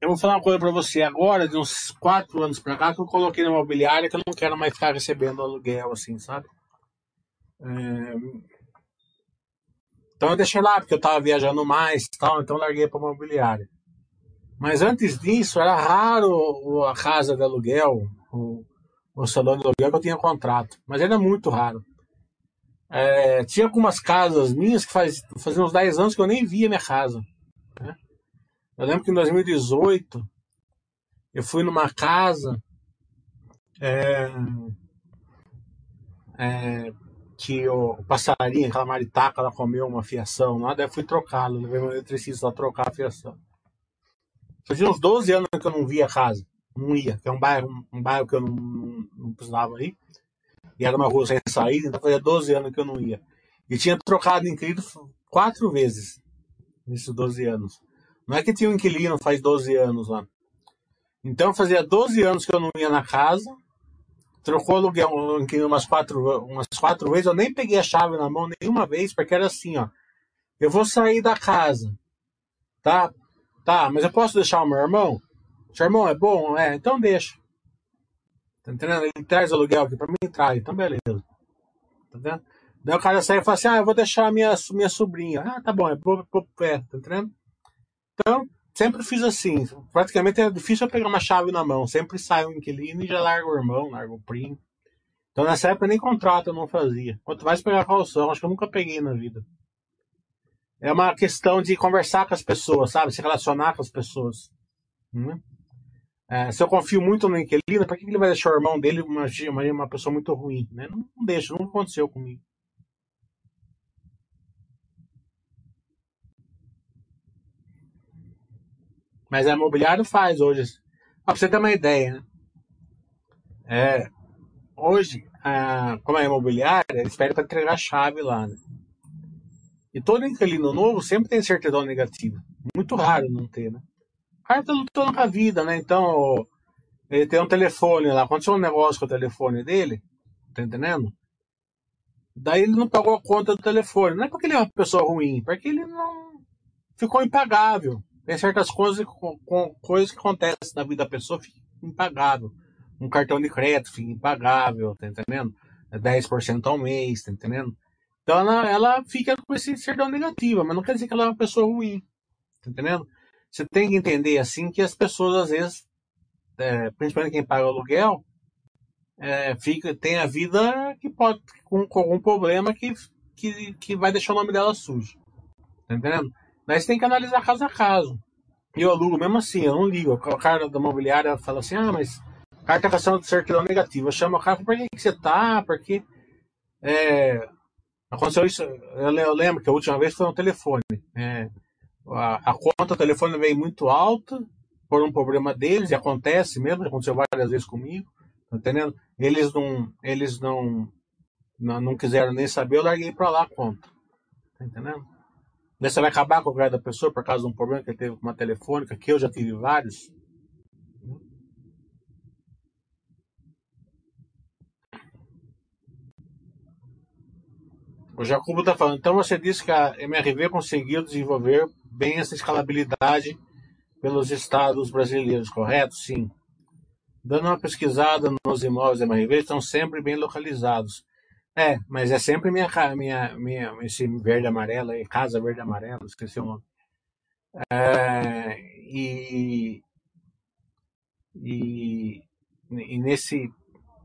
eu vou falar uma coisa para você agora, de uns quatro anos para cá, que eu coloquei na imobiliária que eu não quero mais ficar recebendo aluguel, assim, sabe? É, então eu deixei lá, porque eu estava viajando mais tal, então larguei para imobiliária. Mas antes disso, era raro a casa de aluguel, o salão de aluguel que eu tinha contrato, mas era muito raro. É, tinha algumas casas minhas que faz, faziam uns 10 anos que eu nem via minha casa. Né? Eu lembro que em 2018 eu fui numa casa é, é, que o passarinho, aquela maritaca, ela comeu uma fiação lá, daí eu fui trocá-la, levei meu eletricista trocar a fiação. Fazia uns 12 anos que eu não via a casa não ia, que é um bairro, um bairro que eu não, não, não precisava ir. E era uma rua sem saída, então fazia 12 anos que eu não ia. E tinha trocado inquilino quatro vezes nesses 12 anos. Não é que tinha um inquilino faz 12 anos lá. Então fazia 12 anos que eu não ia na casa. Trocou aluguel um inquilino umas quatro, umas quatro vezes. Eu nem peguei a chave na mão nenhuma vez, porque era assim, ó. Eu vou sair da casa. Tá? Tá, mas eu posso deixar o meu irmão? Seu irmão é bom? É, então deixa. Tá entendendo? Ele traz aluguel aqui pra mim, traz. Então beleza. Tá entendendo? Daí o cara sai e fala assim: ah, eu vou deixar a minha, minha sobrinha. Ah, tá bom, é pro, pé, tá entendendo? Então, sempre fiz assim. Praticamente era difícil eu pegar uma chave na mão. Sempre sai um inquilino e já larga o irmão, larga o primo. Então nessa época nem contrato eu não fazia. Quanto mais pegar calção, acho que eu nunca peguei na vida. É uma questão de conversar com as pessoas, sabe? Se relacionar com as pessoas. Né? É, se eu confio muito no inquilino, por que ele vai deixar o irmão dele uma, uma, pessoa muito ruim? Né? Não, não deixa, não aconteceu comigo. Mas a imobiliário faz hoje. Pra você ter uma ideia, né? É, hoje, a, como é imobiliária, pedem para entregar a chave lá, né? E todo inquilino novo sempre tem certidão negativa. Muito raro não ter, né? Cara tá lutando a vida, né? Então, ele tem um telefone lá. Aconteceu um negócio com o telefone dele, tá entendendo? Daí ele não pagou a conta do telefone. Não é porque ele é uma pessoa ruim, porque ele não ficou impagável. Tem certas coisas, coisas que acontecem na vida da pessoa fica impagável. Um cartão de crédito fica impagável, tá entendendo? É 10% ao mês, tá entendendo? Então ela, ela fica com esse certidão negativa, mas não quer dizer que ela é uma pessoa ruim, tá entendendo? Você tem que entender assim que as pessoas às vezes, é, principalmente quem paga aluguel, é, fica, tem a vida que pode com, com algum problema que, que, que vai deixar o nome dela sujo. Tá entendendo? Mas tem que analisar caso a caso. E eu alugo mesmo assim, eu não ligo. O cara da imobiliária fala assim, ah, mas carta de certidão negativa. Chama o cara, por que, que você tá? Porque é, aconteceu isso. Eu lembro que a última vez foi no telefone. É, a, a, conta do telefone veio muito alta por um problema deles, e acontece mesmo, aconteceu várias vezes comigo. Tá entendendo? Eles não, eles não, não, não quiseram nem saber, eu larguei pra lá a conta. Tá entendendo? Daí você vai acabar com o crédito da pessoa por causa de um problema que ele teve com uma telefônica, que eu já tive vários. O Jacobo está falando, então você disse que a MRV conseguiu desenvolver bem essa escalabilidade pelos estados brasileiros, correto? Sim. Dando uma pesquisada nos imóveis da MRV, estão sempre bem localizados. É, mas é sempre minha, minha, minha esse verde amarelo aí, casa verde amarelo, esqueci o nome. É, e, e, e, nesse,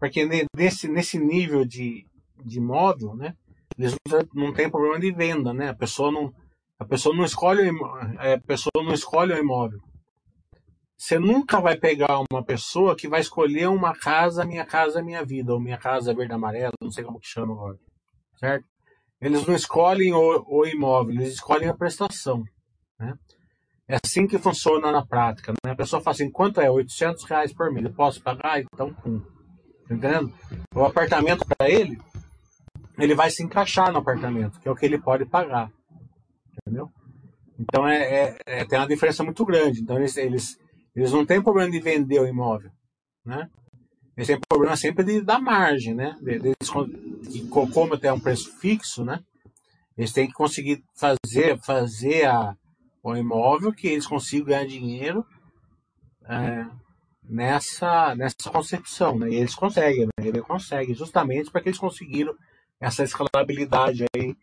porque nesse, nesse nível de, de móvel, né, eles não, não tem problema de venda, né? A pessoa não, a pessoa não escolhe, é, a pessoa não escolhe o imóvel. Você nunca vai pegar uma pessoa que vai escolher uma casa, minha casa, minha vida, ou minha casa verde amarela, não sei como que chama agora. Certo? Eles não escolhem o, o imóvel, eles escolhem a prestação. Né? É assim que funciona na prática. Né? A pessoa fala assim, quanto é? 800 reais por mês. Eu posso pagar? Então, pum. Tá entendendo? O apartamento para ele, ele vai se encaixar no apartamento, que é o que ele pode pagar. Entendeu? Então é, é, é tem uma diferença muito grande. Então eles, eles eles não têm problema de vender o imóvel, né? Eles têm problema sempre de, da margem, né? Eles, como tem um preço fixo, né? Eles têm que conseguir fazer, fazer a, o imóvel que eles consigam ganhar dinheiro é, nessa, nessa concepção, né? E eles conseguem, né? Ele consegue, justamente porque eles conseguiram essa escalabilidade aí.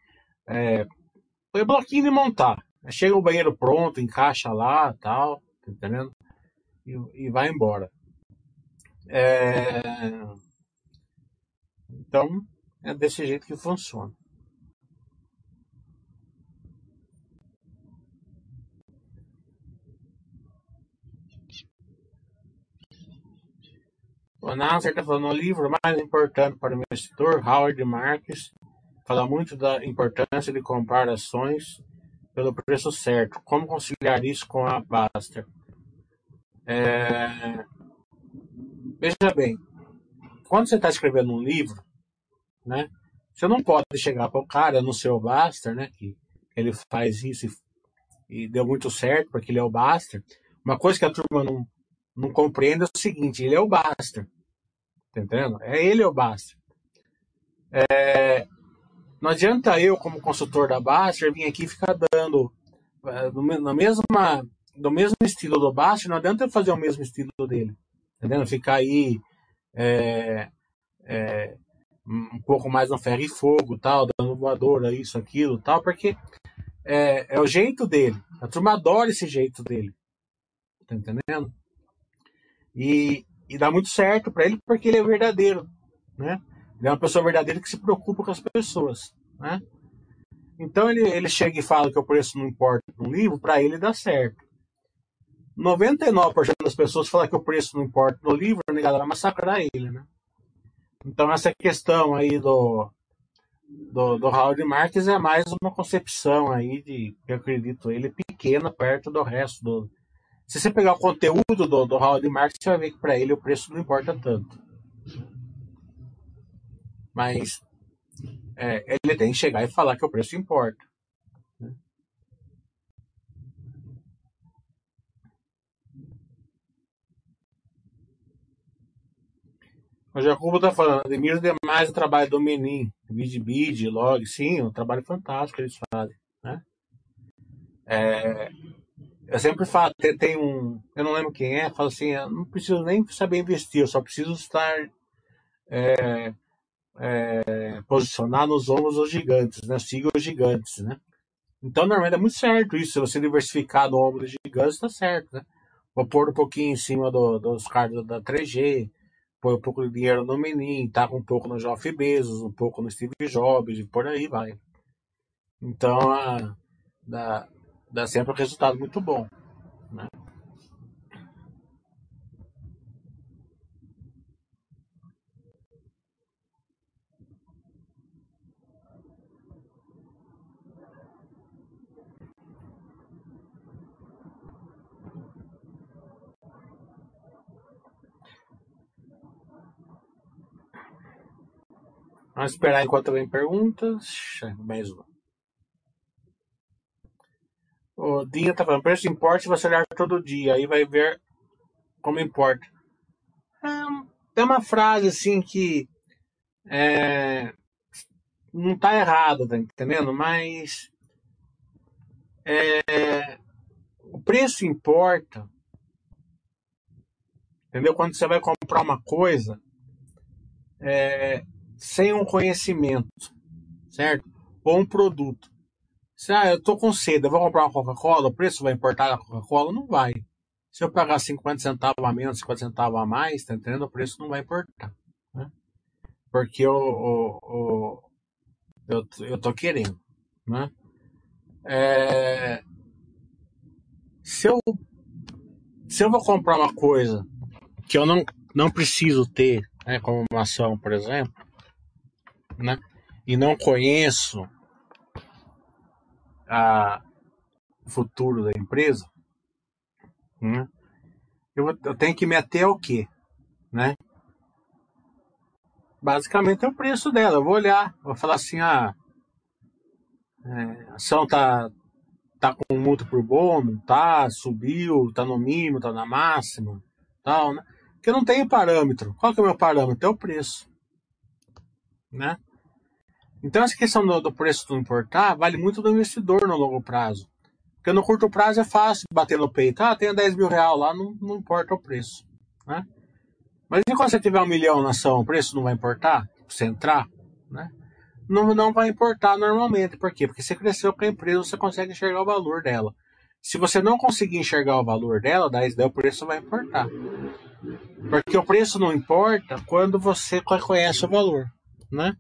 Foi bloquinho de montar. Chega o banheiro pronto, encaixa lá, tal, tá entendendo? e, e vai embora. É... Então, é desse jeito que funciona. O Nasser está falando, o livro mais importante para o investidor, Howard Marks, fala muito da importância de comprar ações pelo preço certo. Como conciliar isso com a Baster? É... Veja bem, quando você está escrevendo um livro, né, você não pode chegar para o cara no seu Baster, né, que ele faz isso e, e, deu muito certo porque ele é o Baster. Uma coisa que a turma não, não compreende é o seguinte: ele é o Baster. Tá entendendo? É ele é o Baster. É, não adianta eu, como consultor da Baster, vir aqui e ficar dando é, na mesma do mesmo estilo do Basti, não adianta eu fazer o mesmo estilo dele. Entendeu? Ficar aí é, é, um pouco mais no ferro e fogo, tal, dando voadora, isso, aquilo, tal, porque é, é o jeito dele. A turma adora esse jeito dele. Tá entendendo? E, e dá muito certo para ele porque ele é verdadeiro, né? Ele é uma pessoa verdadeira que se preocupa com as pessoas, né? Então ele, ele chega e fala que o preço não importa no livro, para ele dá certo. 99% das pessoas falam que o preço não importa no livro, né, galera? Massacrar ele, né? Então, essa questão aí do, do, do Howard Marks é mais uma concepção aí de, eu acredito, ele pequena perto do resto do. Se você pegar o conteúdo do, do Howard Marks, você vai ver que para ele o preço não importa tanto. Mas é, ele tem que chegar e falar que o preço importa. O Jacobo está falando, admiro demais o trabalho do Menin, Bid, Log, sim, um trabalho fantástico que eles fazem, né? É, eu sempre falo, tem, tem, um, eu não lembro quem é, fala assim, eu não preciso nem saber investir, eu só preciso estar é, é, posicionar nos ombros dos gigantes, né? Siga os gigantes, né? Então, normalmente é muito certo isso, se você diversificar no ombro dos gigantes, está certo, né? Vou pôr um pouquinho em cima do, dos caras da 3G, põe um pouco de dinheiro no Menin, tá com um pouco no Jeff Bezos, um pouco no Steve Jobs e por aí vai. Então, a, dá, dá sempre um resultado muito bom. Né? Vamos esperar enquanto vem perguntas. Mais uma. O Dinha tá falando, preço importa se você olhar todo dia, aí vai ver como importa. tem uma frase assim que é, não tá errado, tá entendendo? Mas é, o preço importa. Entendeu? Quando você vai comprar uma coisa, é, sem um conhecimento, certo? Ou um produto. Se ah, eu tô com sede, eu vou comprar uma Coca-Cola, o preço vai importar a Coca-Cola? Não vai. Se eu pagar 50 centavos a menos, 50 centavos a mais, tá entendendo? O preço não vai importar. Né? Porque eu, eu, eu, eu, eu tô querendo. Né? É, se, eu, se eu vou comprar uma coisa que eu não, não preciso ter, né, como uma ação, por exemplo, né? E não conheço a, o futuro da empresa, né? Eu, eu tenho que me ater ao quê? Né? Basicamente é o preço dela. Eu vou olhar, vou falar assim, ah, é, a ação tá, tá com multa por bom, tá, subiu, tá no mínimo, tá na máxima, tal, né? Porque eu não tenho parâmetro. Qual que é o meu parâmetro? É o preço. Né? Então essa questão do, do preço do importar vale muito do investidor no longo prazo. Porque no curto prazo é fácil bater no peito. Ah, tenho 10 mil reais lá, não, não importa o preço. Né? Mas e quando você tiver um milhão na ação, o preço não vai importar? Você entrar? Né? Não, não vai importar normalmente. Por quê? Porque você cresceu com a empresa, você consegue enxergar o valor dela. Se você não conseguir enxergar o valor dela, daí, o preço vai importar. Porque o preço não importa quando você conhece o valor. Né?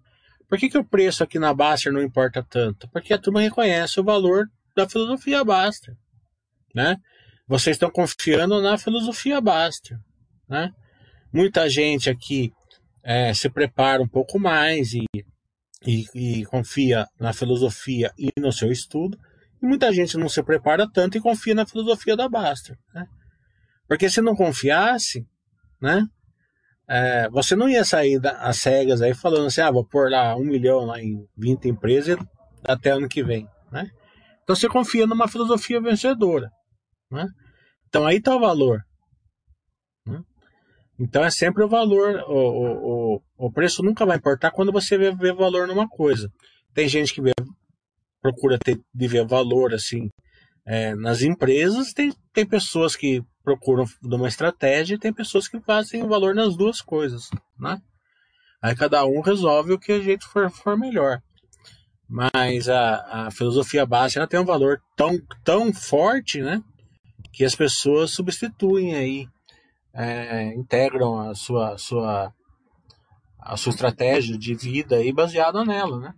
Por que, que o preço aqui na Baster não importa tanto? Porque a turma reconhece o valor da filosofia Baster, né? Vocês estão confiando na filosofia Baster, né? Muita gente aqui é, se prepara um pouco mais e, e, e confia na filosofia e no seu estudo, e muita gente não se prepara tanto e confia na filosofia da Baster, né? Porque se não confiasse, né? É, você não ia sair às cegas aí falando assim, ah, vou pôr lá um milhão lá em 20 empresas até ano que vem, né? Então você confia numa filosofia vencedora, né? Então aí está o valor. Né? Então é sempre o valor, o, o, o, preço nunca vai importar quando você vê, vê valor numa coisa. Tem gente que vê, procura ter, de ver valor assim é, nas empresas, tem, tem pessoas que procuram de uma estratégia e tem pessoas que fazem o valor nas duas coisas, né? Aí cada um resolve o que a gente for, for melhor. Mas a, a filosofia básica tem um valor tão, tão forte, né? Que as pessoas substituem aí, é, integram a sua, sua, a sua estratégia de vida aí baseada nela, né?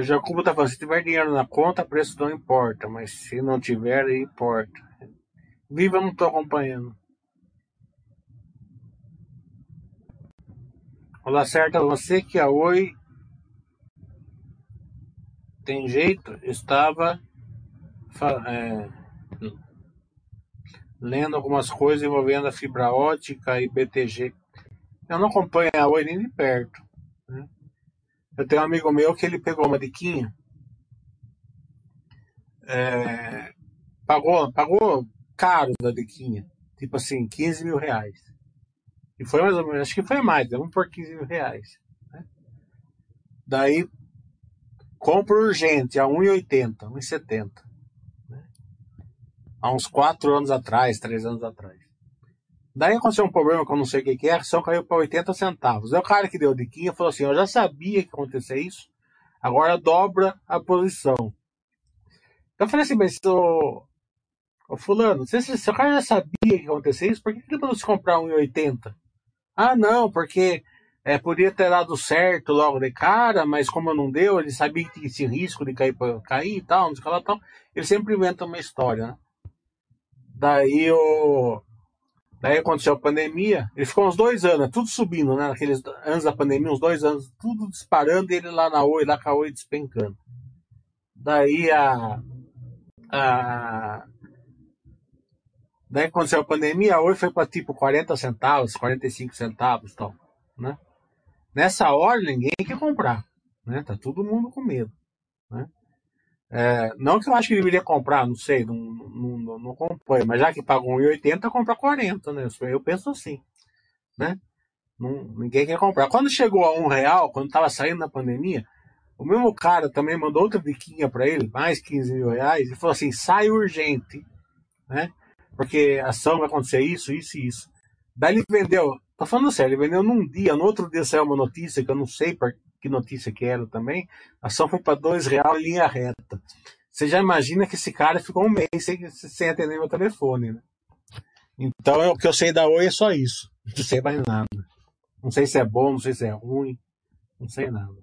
O Jacobo tá falando, se tiver dinheiro na conta, preço não importa, mas se não tiver, importa. Viva, não tô acompanhando. Olá, certa você que a Oi tem jeito, estava é, lendo algumas coisas envolvendo a fibra ótica e BTG. Eu não acompanho a Oi nem de perto. Né? Eu tenho um amigo meu que ele pegou uma diquinha, é, pagou, pagou caro da diquinha, tipo assim, 15 mil reais. E foi mais ou menos, acho que foi mais, vamos por 15 mil reais. Né? Daí, compra urgente a 1,80, 1,70. Né? Há uns 4 anos atrás, 3 anos atrás. Daí aconteceu um problema que eu não sei o que, é, a ação caiu para 80 centavos. Daí o cara que deu a diquinha falou assim: Eu já sabia que ia acontecer isso, agora dobra a posição. Eu falei assim, mas o, o fulano, se, se o cara já sabia que ia acontecer isso, por que ele mandou se comprar 1,80? Ah, não, porque é, podia ter dado certo logo de cara, mas como não deu, ele sabia que tinha esse risco de cair, cair e tal, não sei o que lá, tal. Ele sempre inventa uma história, né? Daí o. Daí aconteceu a pandemia, ele ficou uns dois anos, tudo subindo, né? Naqueles anos da pandemia, uns dois anos, tudo disparando, e ele lá na Oi, lá com a Oi despencando. Daí a. a Daí aconteceu a pandemia, a Oi foi para tipo 40 centavos, 45 centavos tal, né? Nessa hora ninguém quer comprar, né? Tá todo mundo com medo, né? É, não que eu acho que deveria comprar, não sei, não, não, não, não mas já que pagou 1,80, compra 40, né? Eu penso assim, né? Não, ninguém quer comprar. Quando chegou a um real, quando estava saindo da pandemia, o mesmo cara também mandou outra diquinha para ele, mais 15 mil reais, e falou assim: sai urgente, né? porque ação vai acontecer isso, isso e isso. Daí ele vendeu, tô falando sério, ele vendeu num dia, no outro dia saiu uma notícia que eu não sei que notícia que era também, ação foi para dois real em linha reta. Você já imagina que esse cara ficou um mês sem, sem atender meu telefone, né? Então, o que eu sei da Oi é só isso. Não sei mais nada. Não sei se é bom, não sei se é ruim, não sei nada.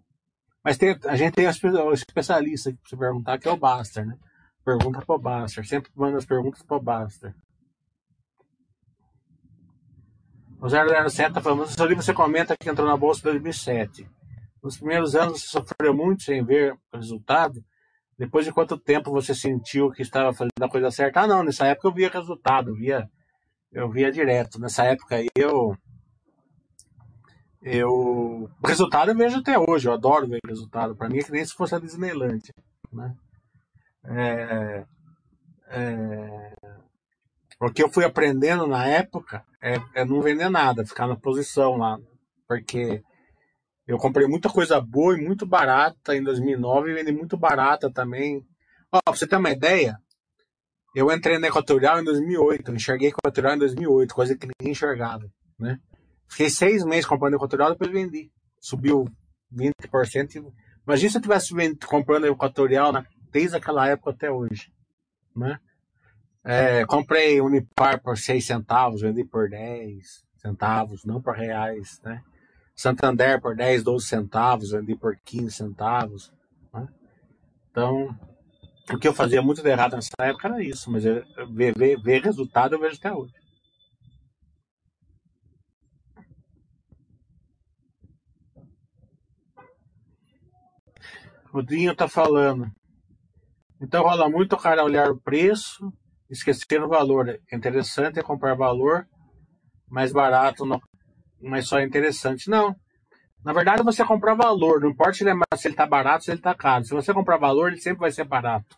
Mas tem, a gente tem um especialista que você perguntar, que é o Baster, né? Pergunta pro Baster. Sempre manda as perguntas pro Baster. O 007 está falando, seu você comenta que entrou na Bolsa em 2007. Nos primeiros anos você sofreu muito sem ver o resultado. Depois de quanto tempo você sentiu que estava fazendo a coisa certa? Ah, não, nessa época eu via resultado, eu via, eu via direto. Nessa época aí eu. Eu. O resultado eu vejo até hoje, eu adoro ver resultado. Para mim é que nem se fosse a Disneyland. Né? É, é, o que eu fui aprendendo na época é, é não vender nada, ficar na posição lá. Porque eu comprei muita coisa boa e muito barata em 2009 e vendi muito barata também. Ó, pra você ter uma ideia, eu entrei na Equatorial em 2008, eu enxerguei Equatorial em 2008, coisa que ninguém enxergava, né? Fiquei seis meses comprando Equatorial, depois vendi. Subiu 20%. Imagina se eu tivesse comprando Equatorial desde aquela época até hoje, né? É, comprei Unipar por 6 centavos, vendi por 10 centavos, não por reais, né? Santander por 10, 12 centavos, vendi por 15 centavos. Né? Então, o que eu fazia muito de errado nessa época era isso, mas ver, ver, ver resultado eu vejo até hoje. O Dinho tá falando. Então rola muito o cara olhar o preço esquecer o valor. É interessante é comprar valor mais barato, não, mas só é interessante. Não. Na verdade, você comprar valor, não importa se ele é, barato ou se ele está caro. Se você comprar valor, ele sempre vai ser barato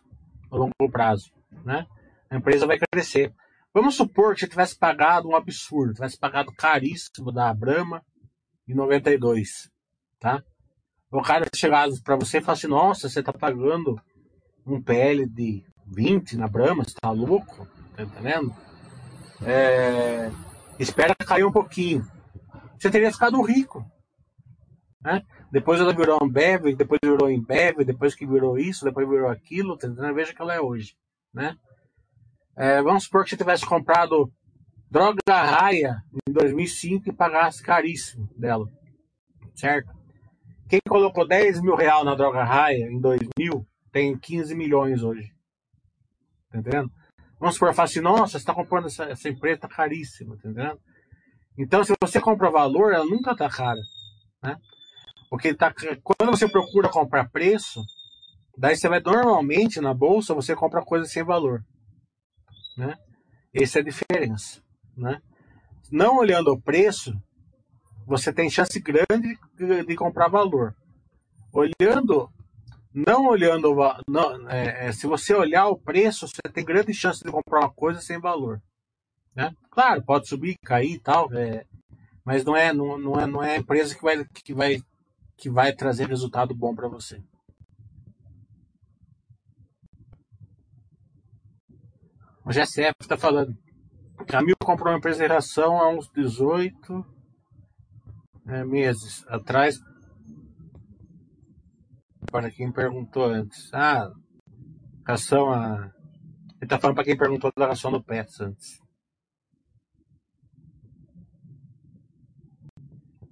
a longo prazo. Né? A empresa vai crescer. Vamos supor que você tivesse pagado um absurdo, tivesse pagado caríssimo da Brahma em 92. Tá? O cara chegasse para você e falasse: Nossa, você está pagando um PL de 20 na Brahma, você tá louco? Tá entendendo? É, espera cair um pouquinho. Você teria ficado rico. Né? Depois ela virou Ambev, depois virou Embev, depois que virou isso, depois virou aquilo, tá entendendo? Veja que ela é hoje. Né? É, vamos supor que você tivesse comprado droga raia em 2005 e pagasse caríssimo dela. Certo? Quem colocou 10 mil reais na droga raia em 2000 tem 15 milhões hoje. Tá entendendo? Vamos supor, fala assim, nossa, você está comprando essa, essa empresa, tá caríssima, entendendo? Então, se você compra valor, ela nunca tá cara, né? Porque tá, quando você procura comprar preço, daí você vai normalmente na bolsa, você compra coisas sem valor, né? Essa é a diferença, né? Não olhando o preço, você tem chance grande de comprar valor. Olhando não olhando, não, é, é, se você olhar o preço, você tem grande chance de comprar uma coisa sem valor. Né? Claro, pode subir, cair e tal, é, mas não é, não, não, é, não é a empresa que vai, que vai, que vai trazer resultado bom para você. O GSF está falando. Camil comprou uma empresa de ração há uns 18 é, meses atrás para quem perguntou antes. Ah, ração a. Ele tá falando para quem perguntou da ração do Pets antes.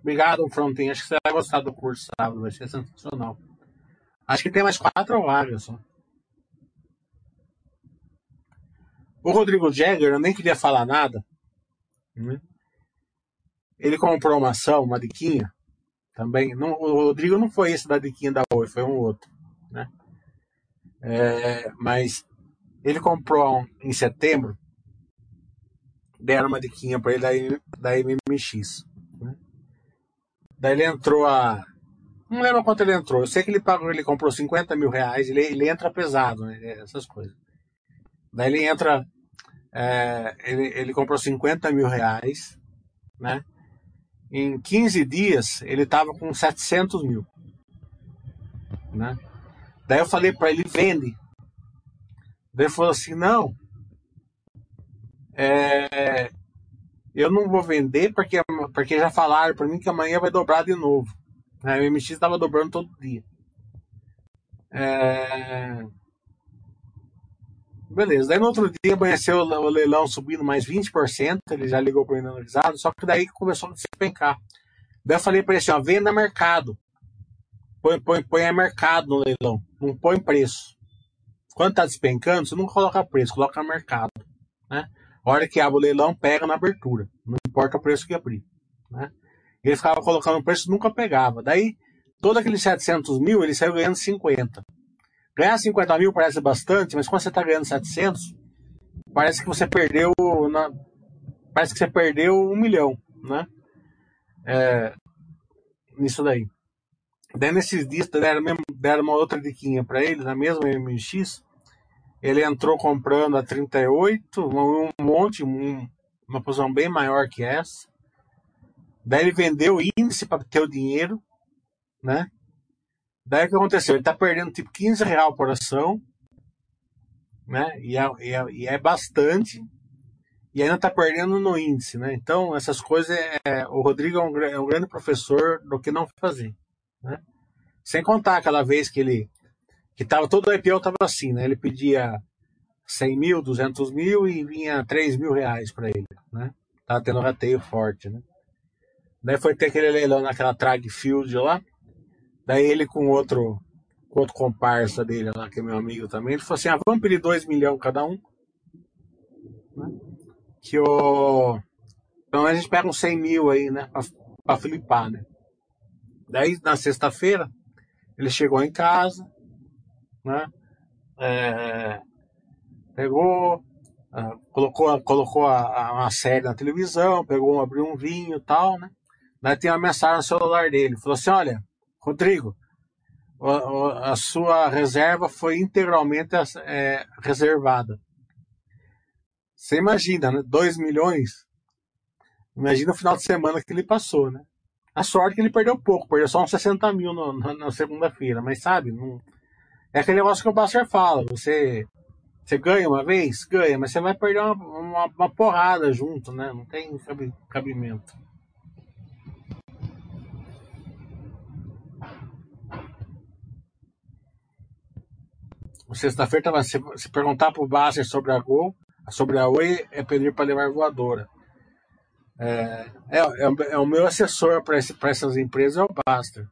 Obrigado, Frontin. Acho que você vai gostar do curso sábado, vai ser sensacional. Acho que tem mais quatro vagas só. O Rodrigo Jagger, eu nem queria falar nada. Né? Ele comprou uma ação, uma diquinha, também. Não, o Rodrigo não foi esse da diquinha da Oi, foi um outro. Né? É, mas ele comprou em setembro, deram uma diquinha para ele da, da MMX. Daí ele entrou a. Não lembro quanto ele entrou. Eu sei que ele pagou, ele comprou 50 mil reais, ele, ele entra pesado, né? Essas coisas. Daí ele entra. É, ele, ele comprou 50 mil reais, né? em 15 dias ele estava com 700 mil. Né? Daí eu falei para ele: vende. Daí ele falou assim: não, é, eu não vou vender porque, porque já falaram para mim que amanhã vai dobrar de novo. Né? O MX estava dobrando todo dia. É, Beleza. Daí no outro dia amanheceu o leilão subindo mais 20%, ele já ligou para o analisado, só que daí começou a despencar. Daí eu falei para ele assim, ó, venda mercado. Põe, põe, põe a mercado no leilão, não põe preço. Quando tá despencando, você não coloca preço, coloca mercado. Né? Hora que abre o leilão, pega na abertura. Não importa o preço que abrir. Né? Ele ficava colocando preço nunca pegava. Daí, todo aqueles 700 mil, ele saiu ganhando 50. Ganhar 50 mil parece bastante, mas quando você está ganhando 700, parece que você perdeu. Na... Parece que você perdeu um milhão, né? É... Nisso daí. Daí nesses dias deram, mesmo, deram uma outra diquinha para ele, na mesma MX. Ele entrou comprando a 38, um monte, um, uma posição bem maior que essa. Daí ele vendeu o índice para ter o dinheiro, né? Daí o que aconteceu? Ele está perdendo tipo 15 reais por ação, né? E é, e é, e é bastante. E ainda está perdendo no índice, né? Então, essas coisas, é, é, o Rodrigo é um, é um, grande professor do que não fazer, né? Sem contar aquela vez que ele, que tava, todo IPO estava assim, né? Ele pedia 100 mil, 200 mil e vinha 3 mil reais para ele, né? Tava tendo rateio forte, né? Daí foi ter aquele leilão naquela Trag Field lá, Daí ele com outro, com outro comparsa dele lá, que é meu amigo também, ele falou assim: ah, vamos pedir 2 milhões cada um. Né? Que o. Então a gente pega uns 100 mil aí, né? Pra, pra flipar, né? Daí na sexta-feira, ele chegou em casa, né? É, pegou, uh, colocou, colocou a, a, uma série na televisão, pegou, abriu um vinho e tal, né? Daí tem uma mensagem no celular dele, falou assim, olha, Rodrigo, a, sua reserva foi integralmente é, reservada. Você imagina, né? 2 milhões. Imagina o final de semana que ele passou, né? A sorte que ele perdeu pouco, perdeu só uns 60 mil no, na, na segunda-feira, mas sabe, não... é aquele negócio que o Basser fala, você, você ganha uma vez, ganha, mas você vai perder uma, uma, uma porrada junto, né? Não tem cabimento. Sexta-feira se, se perguntar pro Basser sobre a Gol, sobre a Oi, é pedir para levar voadora. É, é, é, é, o meu assessor para essas empresas é o Baster.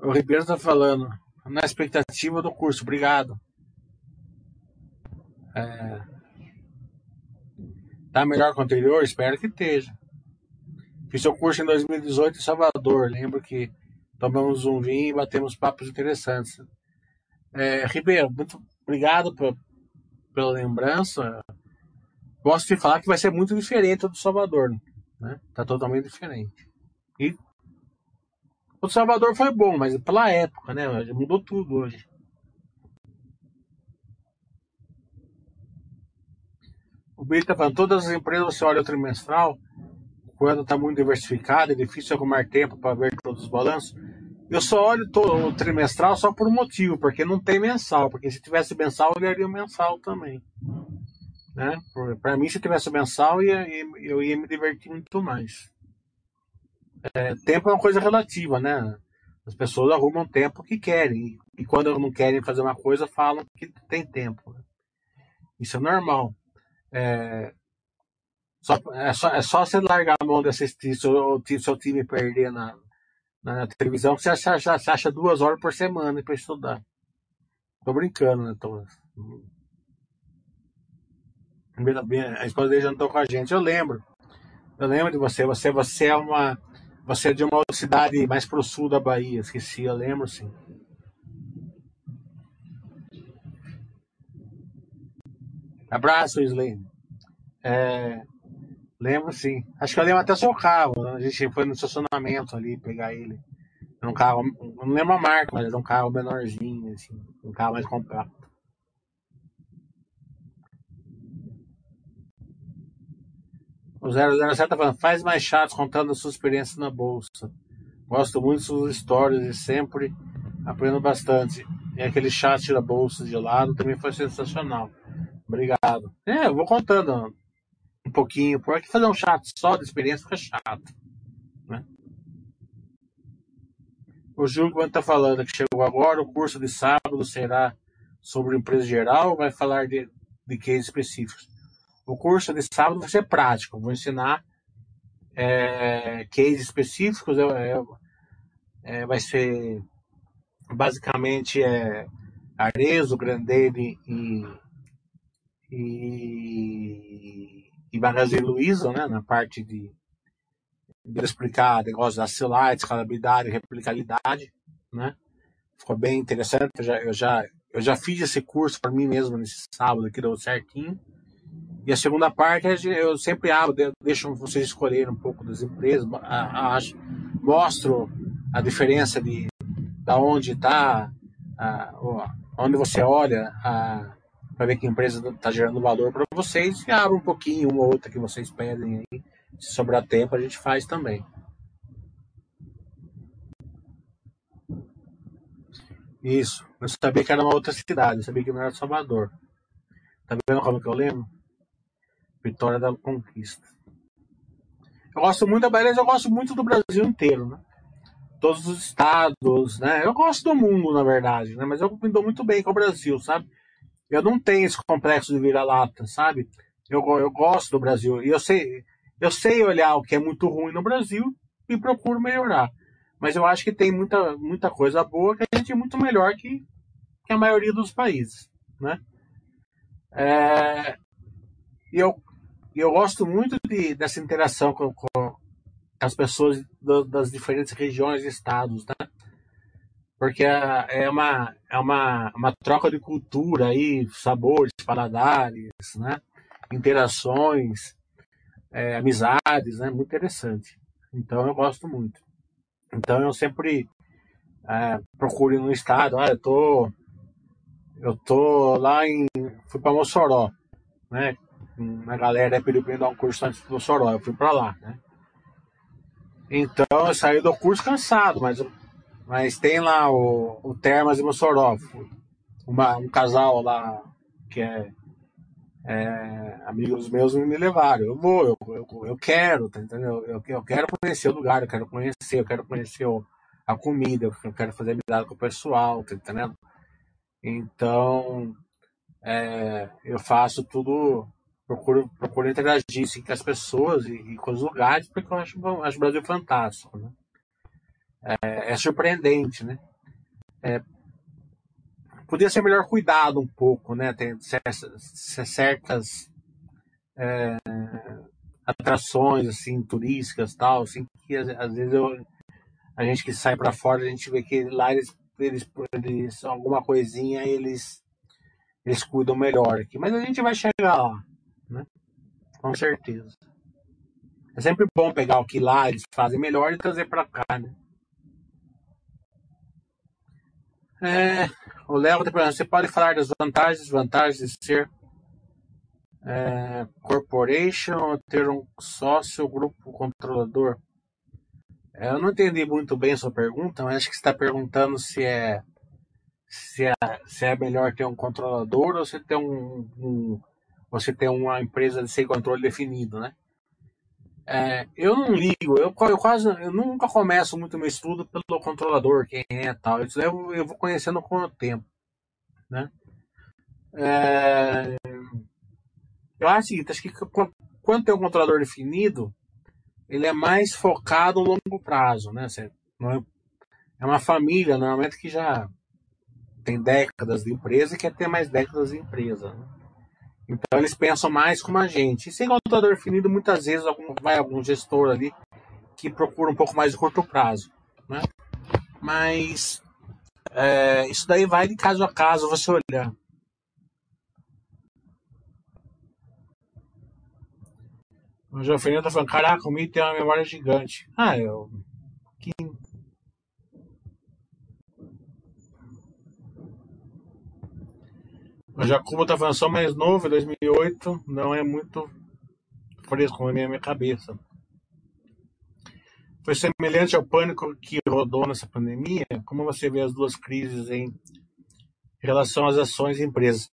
O Ribeiro tá falando. Na expectativa do curso, obrigado. É, tá melhor que o anterior? Espero que esteja. Fiz seu curso em 2018 em Salvador. Lembro que tomamos um vinho e batemos papos interessantes. É, Ribeiro, muito obrigado pela lembrança. Posso te falar que vai ser muito diferente do Salvador, né? Tá totalmente diferente. E o Salvador foi bom, mas pela época, né? Mudou tudo hoje. O Billy tá falando, todas as empresas você olha o trimestral, quando está muito diversificado, é difícil arrumar tempo para ver todos os balanços. Eu só olho todo, o trimestral só por um motivo, porque não tem mensal. Porque se tivesse mensal, eu olharia o mensal também. Né? Para mim, se tivesse mensal, eu ia, eu ia me divertir muito mais. É, tempo é uma coisa relativa, né? As pessoas arrumam tempo que querem. E quando não querem fazer uma coisa, falam que tem tempo. Né? Isso é normal. É, só, é, só, é só você largar a mão de assistir seu, seu time perder na, na televisão que você acha, acha duas horas por semana para estudar. Tô brincando, né, Thomas? A esposa dele jantou com a gente. Eu lembro. Eu lembro de você. Você, você é uma. Você é de uma cidade mais pro sul da Bahia. Esqueci, eu lembro sim. Abraço, Slane. É, Lembro sim. Acho que eu lembro até o seu carro. Né? A gente foi no estacionamento ali pegar ele. Era um carro, não lembro a marca, mas era um carro menorzinho, assim. Um carro mais compacto. O 007 tá falando, faz mais chatos contando a sua experiência na bolsa. Gosto muito de suas histórias e sempre aprendo bastante. E aquele chat da bolsa de lado também foi sensacional. Obrigado. É, eu vou contando um pouquinho, porque fazer um chato só de experiência fica chato. Né? O Júlio, está falando que chegou agora, o curso de sábado será sobre empresa geral vai falar de, de cases específicos? O curso de sábado vai ser prático, vou ensinar é, cases específicos, é, é, é, vai ser basicamente é, Arezo, Grandelli e, e e Magazine Luiza, né, na parte de, de explicar negócios da CELAR, escalabilidade, replicabilidade, né? Ficou bem interessante. Eu já, eu já, eu já fiz esse curso para mim mesmo nesse sábado, que deu certinho. E a segunda parte eu sempre abro, deixo vocês escolherem um pouco das empresas, mostro a diferença de da onde está, onde você olha a, para ver que a empresa está gerando valor para vocês e abre um pouquinho, uma ou outra que vocês pedem aí. Se sobrar tempo, a gente faz também. Isso. Eu sabia que era uma outra cidade, eu sabia que não era Salvador. Tá vendo como que eu lembro? Vitória da Conquista. Eu gosto muito da Bahia, eu gosto muito do Brasil inteiro, né? Todos os estados, né? Eu gosto do mundo, na verdade, né? Mas eu me dou muito bem com o Brasil, sabe? eu não tenho esse complexo de vira-lata, sabe? Eu, eu gosto do Brasil e eu sei, eu sei olhar o que é muito ruim no Brasil e procuro melhorar. Mas eu acho que tem muita, muita coisa boa que a gente é muito melhor que, que a maioria dos países, né? É, e eu, eu gosto muito de, dessa interação com, com as pessoas do, das diferentes regiões e estados, né? porque é, é uma, é uma, uma troca de cultura aí, sabores, paladares, né? interações, é, amizades, né? muito interessante. Então eu gosto muito. Então eu sempre é, procuro no estado, ah, eu tô, eu tô lá em, fui para Mossoró, né? A galera pediu para dar um curso antes do Mossoró, eu fui para lá, né? Então eu saí do curso cansado, mas mas tem lá o, o Termas e Mossoró. Uma, um casal lá que é, é, amigos meus me levaram. Eu vou, eu, eu, eu quero, tá entendeu? Eu, eu quero conhecer o lugar, eu quero conhecer, eu quero conhecer o, a comida, eu quero fazer amizade com o pessoal, tá entendendo? Então, é, eu faço tudo, procuro, procuro interagir assim, com as pessoas e, e, com os lugares, porque eu acho, acho o Brasil fantástico, né? é, é surpreendente, né? podia ser melhor cuidado um pouco, né? Tem certas é, atrações assim turísticas tal, assim que às, às vezes eu, a gente que sai para fora a gente vê que lá eles, eles, eles alguma coisinha eles eles cuidam melhor aqui, mas a gente vai chegar lá, né? Com certeza. É sempre bom pegar o que lá eles fazem melhor e trazer para cá, né? É, o Léo perguntando, você pode falar das vantagens e desvantagens de ser é, corporation ou ter um sócio grupo controlador? É, eu não entendi muito bem a sua pergunta, mas acho que está perguntando se é, se é se é melhor ter um controlador ou se ter um, um você ter uma empresa sem controle definido, né? É, eu não ligo, eu, eu, quase eu nunca começo muito meu estudo pelo controlador, quem é tal. Isso eu, eu vou conhecendo com o tempo. Né? É, eu acho o seguinte, acho que quando tem um controlador definido, ele é mais focado no longo prazo. Né? É, é uma família, normalmente, que já tem décadas de empresa e quer ter mais décadas de empresa. Né? Então eles pensam mais como a gente. E sem computador definido, muitas vezes algum, vai algum gestor ali que procura um pouco mais de curto prazo. Né? Mas é, isso daí vai de caso a caso você olhar. O João Fernando tá falando, caraca, o Mi tem uma memória gigante. Ah, eu. O Jacobo tá falando só mais novo, 2008, não é muito fresco na minha cabeça. Foi semelhante ao pânico que rodou nessa pandemia? Como você vê as duas crises em relação às ações e empresas?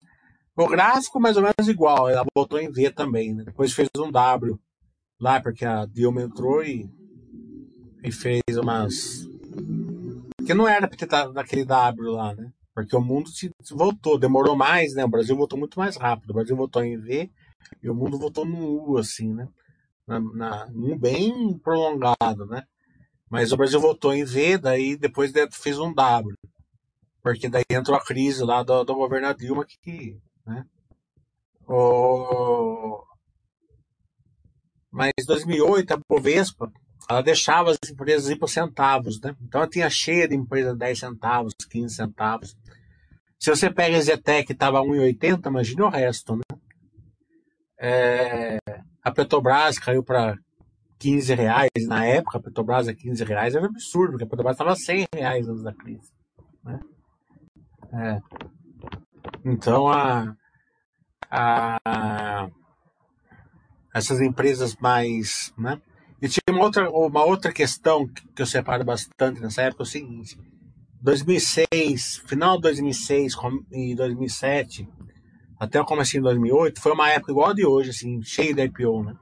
O gráfico mais ou menos igual, ela botou em V também, né? depois fez um W lá, porque a Dilma entrou e, e fez umas. Que não era pra ter naquele W lá, né? Porque o mundo se voltou, demorou mais, né? O Brasil voltou muito mais rápido. O Brasil voltou em V e o mundo voltou no U, assim, né? Na, na, um bem prolongado, né? Mas o Brasil voltou em V, daí depois fez um W. Porque daí entrou a crise lá do, do governo Dilma que, né? O... Mas 2008, a Bovespa, ela deixava as empresas ir por centavos, né? Então ela tinha cheia de empresas 10 centavos, 15 centavos. Se você pega a Zetec que estava 1,80, imagine o resto, né? É, a Petrobras caiu para 15 reais na época, a Petrobras a 15 reais era um absurdo, porque a Petrobras estava 100 reais antes da crise. Né? É. Então, a, a, essas empresas mais. Né? E tinha uma outra, uma outra questão que eu separo bastante nessa época: é o seguinte 2006, final de 2006 e 2007, até o começo de 2008, foi uma época igual a de hoje, assim, cheia de IPO, né?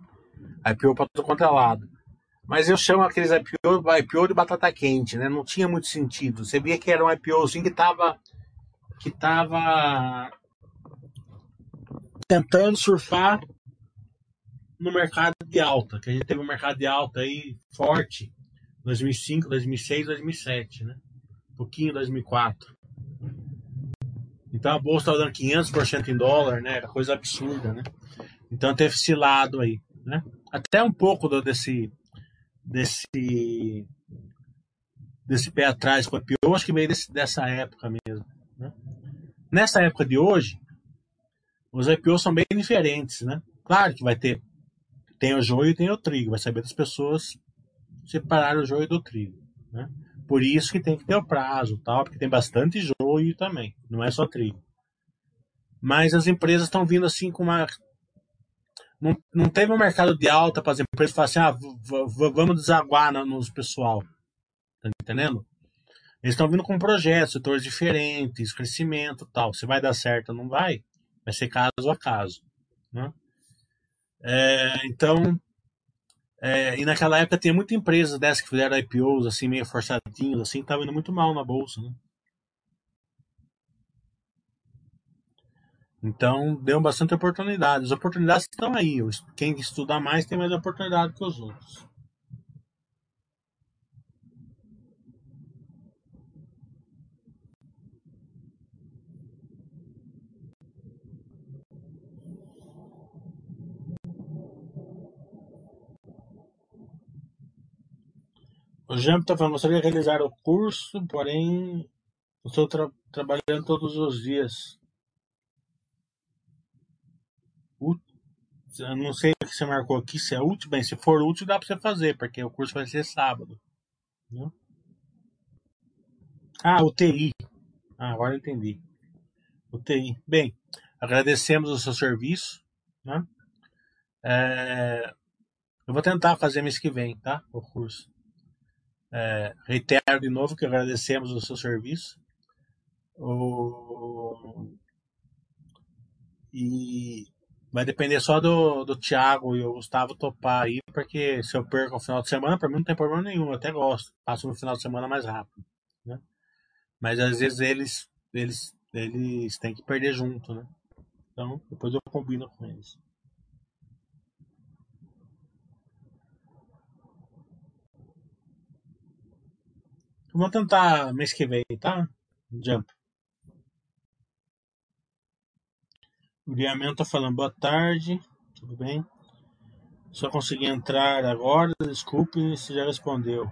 IPO para todo quanto é lado. Mas eu chamo aqueles IPO, IPO de batata quente, né? Não tinha muito sentido. Você via que era um IPO assim que tava que tava tentando surfar no mercado de alta, que a gente teve um mercado de alta aí forte 2005, 2006, 2007, né? pouquinho 2004. Então a bolsa estava dando 500% em dólar, né? Era coisa absurda, né? Então teve esse lado aí, né? Até um pouco do, desse desse desse pé atrás com a IPO, acho que veio desse, dessa época mesmo. Né? Nessa época de hoje, os IPOs são bem diferentes, né? Claro que vai ter tem o joio e tem o trigo, vai saber das pessoas separar o joio do trigo, né? Por isso que tem que ter o prazo, tal, porque tem bastante joio também, não é só trigo. Mas as empresas estão vindo assim com uma. Não, não teve um mercado de alta para as empresas falar assim, ah, vamos desaguar no, pessoal. Tá entendendo? Eles estão vindo com projetos, setores diferentes, crescimento tal. Se vai dar certo ou não vai, vai ser caso a caso. Né? É, então, é, e naquela época tinha muita empresa dessas que fizeram IPOs assim, meio forçadinhos, assim, que tava indo muito mal na bolsa, né? Então, deu bastante oportunidade. As oportunidades estão aí. Quem estudar mais tem mais oportunidade que os outros. O Jean está falando, gostaria de realizar o curso, porém estou tra trabalhando todos os dias. Eu não sei o que você marcou aqui, se é útil. Bem, se for útil, dá para você fazer, porque o curso vai ser sábado. Né? Ah, UTI. Ah, agora entendi. UTI. Bem, agradecemos o seu serviço. Né? É, eu vou tentar fazer mês que vem, tá? O curso. É, reitero de novo que agradecemos o seu serviço. O... E vai depender só do, do Thiago e o Gustavo topar aí, porque se eu perco o final de semana, para mim não tem problema nenhum, eu até gosto. Passo no final de semana mais rápido. Né? Mas às vezes eles, eles, eles têm que perder junto, né? Então, depois eu combino com eles. Vamos tentar mês que vem, tá? Jump. O Guilherme tá falando boa tarde, tudo bem? Só consegui entrar agora, desculpe se já respondeu.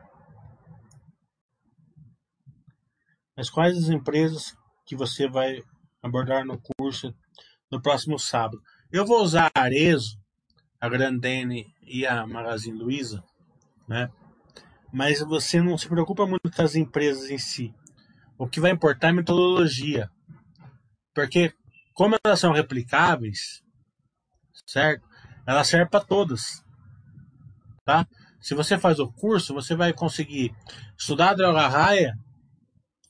Mas quais as empresas que você vai abordar no curso no próximo sábado? Eu vou usar a Arezo, a Grandene e a Magazine Luiza, né? Mas você não se preocupa muito com as empresas em si. O que vai importar é a metodologia. Porque como elas são replicáveis, certo? Ela serve para todas, tá? Se você faz o curso, você vai conseguir estudar a droga raia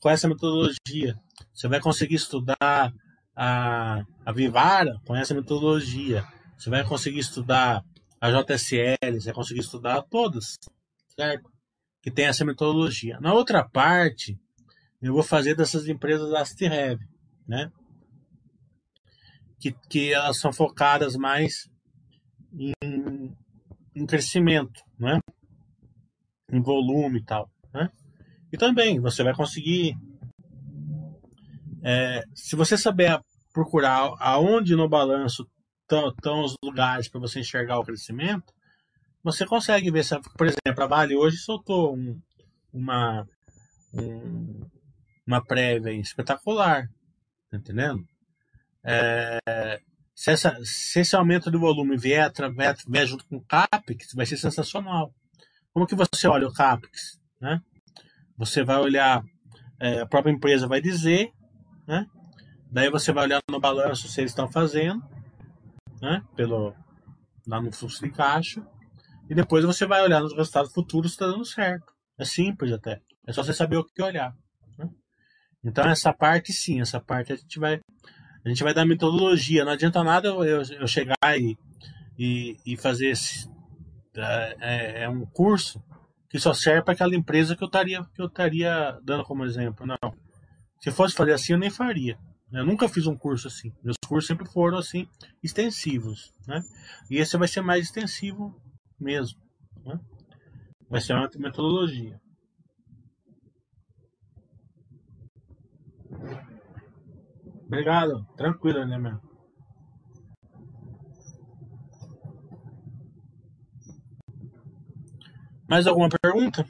com essa metodologia. Você vai conseguir estudar a, a Vivara com essa metodologia. Você vai conseguir estudar a JSL, você vai conseguir estudar todas, certo? Que tem essa metodologia. Na outra parte, eu vou fazer dessas empresas ASTREV, né? que, que elas são focadas mais em, em crescimento, né? em volume e tal. Né? E também você vai conseguir, é, se você saber procurar aonde no balanço estão os lugares para você enxergar o crescimento, você consegue ver, por exemplo, a Vale hoje soltou um, uma, um, uma prévia espetacular, tá entendendo? É, se, essa, se esse aumento do volume vier, vier, junto com o CAPEX, vai ser sensacional. Como que você olha o CAPEX? Né? Você vai olhar, é, a própria empresa vai dizer, né? daí você vai olhar no balanço se eles estão fazendo, né? Pelo, lá no fluxo de caixa, e depois você vai olhar nos resultados futuros se está dando certo. É simples até. É só você saber o que olhar. Né? Então essa parte sim, essa parte a gente vai a gente vai dar metodologia. Não adianta nada eu, eu chegar e, e, e fazer esse, é, é, é, um curso que só serve para aquela empresa que eu estaria que eu estaria dando como exemplo. Não. Se fosse fazer assim, eu nem faria. Eu nunca fiz um curso assim. Meus cursos sempre foram assim extensivos, né? E esse vai ser mais extensivo mesmo, né? Vai ser uma metodologia. Obrigado. Tranquilo, né, meu? Mais alguma pergunta?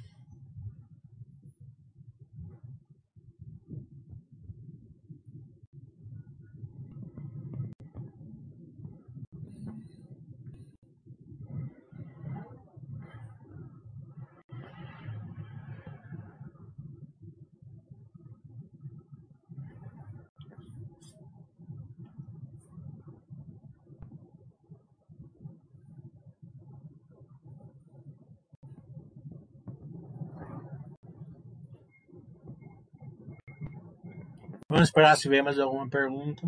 Vamos esperar se vier mais alguma pergunta.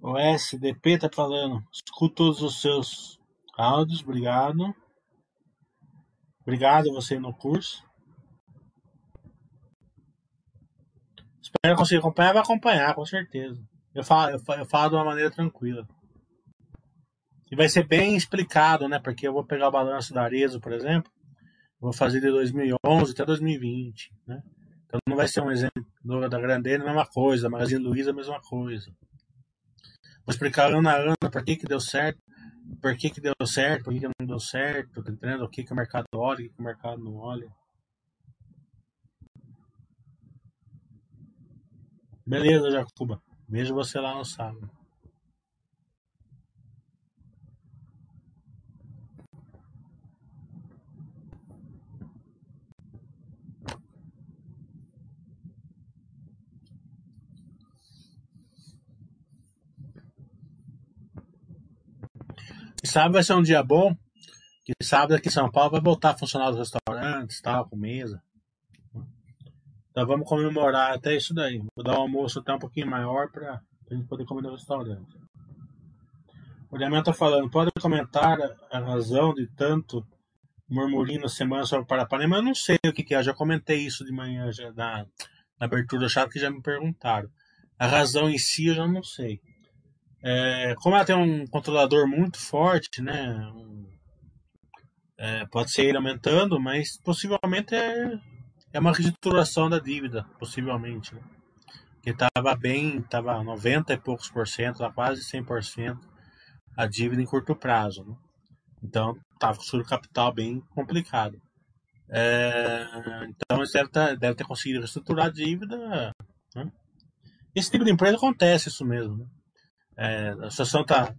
O SDP tá falando. Escuto todos os seus áudios, obrigado. Obrigado você no curso. Espero conseguir acompanhar, vai acompanhar, com certeza. Eu falo, eu falo, eu falo de uma maneira tranquila. E vai ser bem explicado, né? Porque eu vou pegar o balanço da Arezo, por exemplo, Vou fazer de 2011 até 2020, né? Então não vai ser um exemplo da Grandene, a mesma coisa, da Magazine Luiza, a mesma coisa. Vou explicar ano a ano por que, que deu certo, por que, que deu certo, por que, que não deu certo, entendendo? O que, que o mercado olha, o que, que o mercado não olha. Beleza, Jacuba. Vejo você lá no sábado. Sábado vai ser um dia bom, que sábado aqui em São Paulo vai voltar a funcionar os restaurantes, tal, com mesa. Então vamos comemorar até isso daí. Vou dar um almoço até um pouquinho maior para a gente poder comer no restaurante. O Damião está falando, pode comentar a razão de tanto murmurinho na semana sobre Parapanema? Eu não sei o que, que é, já comentei isso de manhã já na, na abertura do chat que já me perguntaram. A razão em si eu já não sei. É, como ela tem um controlador muito forte, né? É, pode ser ele aumentando, mas possivelmente é é uma reestruturação da dívida, possivelmente. Né? Que estava bem, estava 90 e poucos por cento, quase 100% a dívida em curto prazo. Né? Então, estava com o capital bem complicado. É, então, eles devem, tá, deve ter conseguido reestruturar a dívida. Né? Esse tipo de empresa acontece isso mesmo. Né? É, a situação está.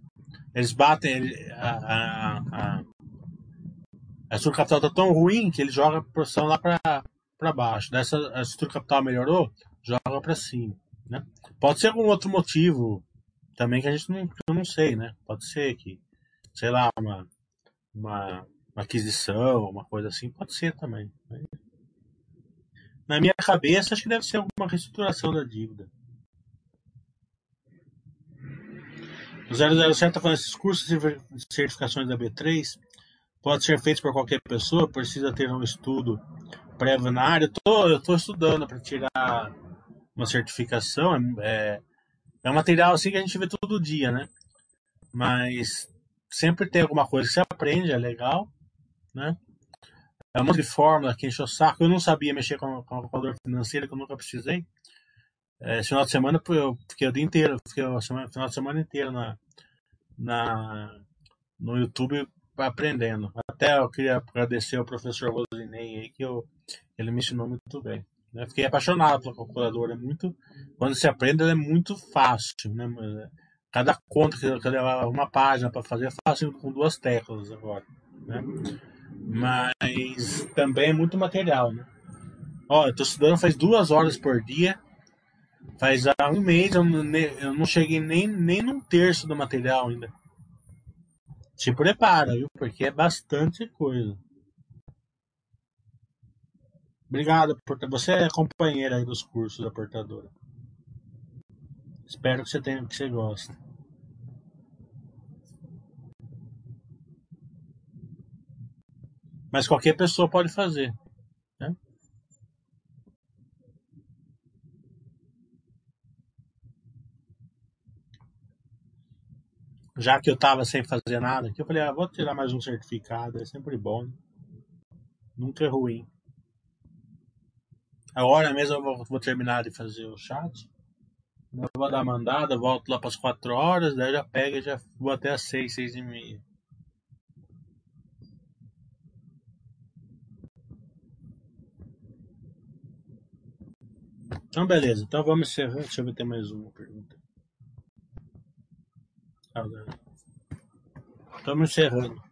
Eles batem. A, a, a, a estrutura capital está tão ruim que ele joga a produção lá para para baixo. Dessa a estrutura capital melhorou, joga para cima. Né? Pode ser algum outro motivo também que a gente não, não sei, né? Pode ser que, sei lá, uma, uma, uma aquisição, uma coisa assim, pode ser também. Né? Na minha cabeça, acho que deve ser alguma reestruturação da dívida. O 007 está falando esses cursos de certificações da B3 pode ser feitos por qualquer pessoa, precisa ter um estudo prévio na área. Eu tô, eu tô estudando para tirar uma certificação. É, é um material assim que a gente vê todo dia, né? Mas sempre tem alguma coisa que você aprende, é legal, né? É um monte de fórmula que enche o saco. Eu não sabia mexer com, a calculadora financeira, que eu nunca precisei. É, esse final de semana eu fiquei o dia inteiro, fiquei o final de semana inteiro na, na, no YouTube aprendendo. Até eu queria agradecer ao professor Rosinei aí, que eu, ele me ensinou muito bem. Né? Fiquei apaixonado pela calculadora. É muito, quando se aprende, ela é muito fácil. Né? Cada conta que eu levar uma página para fazer, é fácil com duas teclas agora. Né? Mas também é muito material. Né? Ó, eu estudando faz duas horas por dia. Faz há um mês eu não, eu não cheguei nem, nem num terço do material ainda. Se prepara, viu? Porque é bastante coisa. Obrigado você é companheira aí dos cursos da portadora. Espero que você tenha que você goste. Mas qualquer pessoa pode fazer. Né? Já que eu estava sem fazer nada, eu falei, ah, vou tirar mais um certificado, é sempre bom. Nunca é ruim. Agora mesmo eu vou, vou terminar de fazer o chat. Eu vou dar mandada, volto lá para as 4 horas, daí já pega e já vou até as 6, 6 e meia. Então, beleza. Então vamos encerrar. Deixa eu ver tem mais uma pergunta. Estamos encerrando.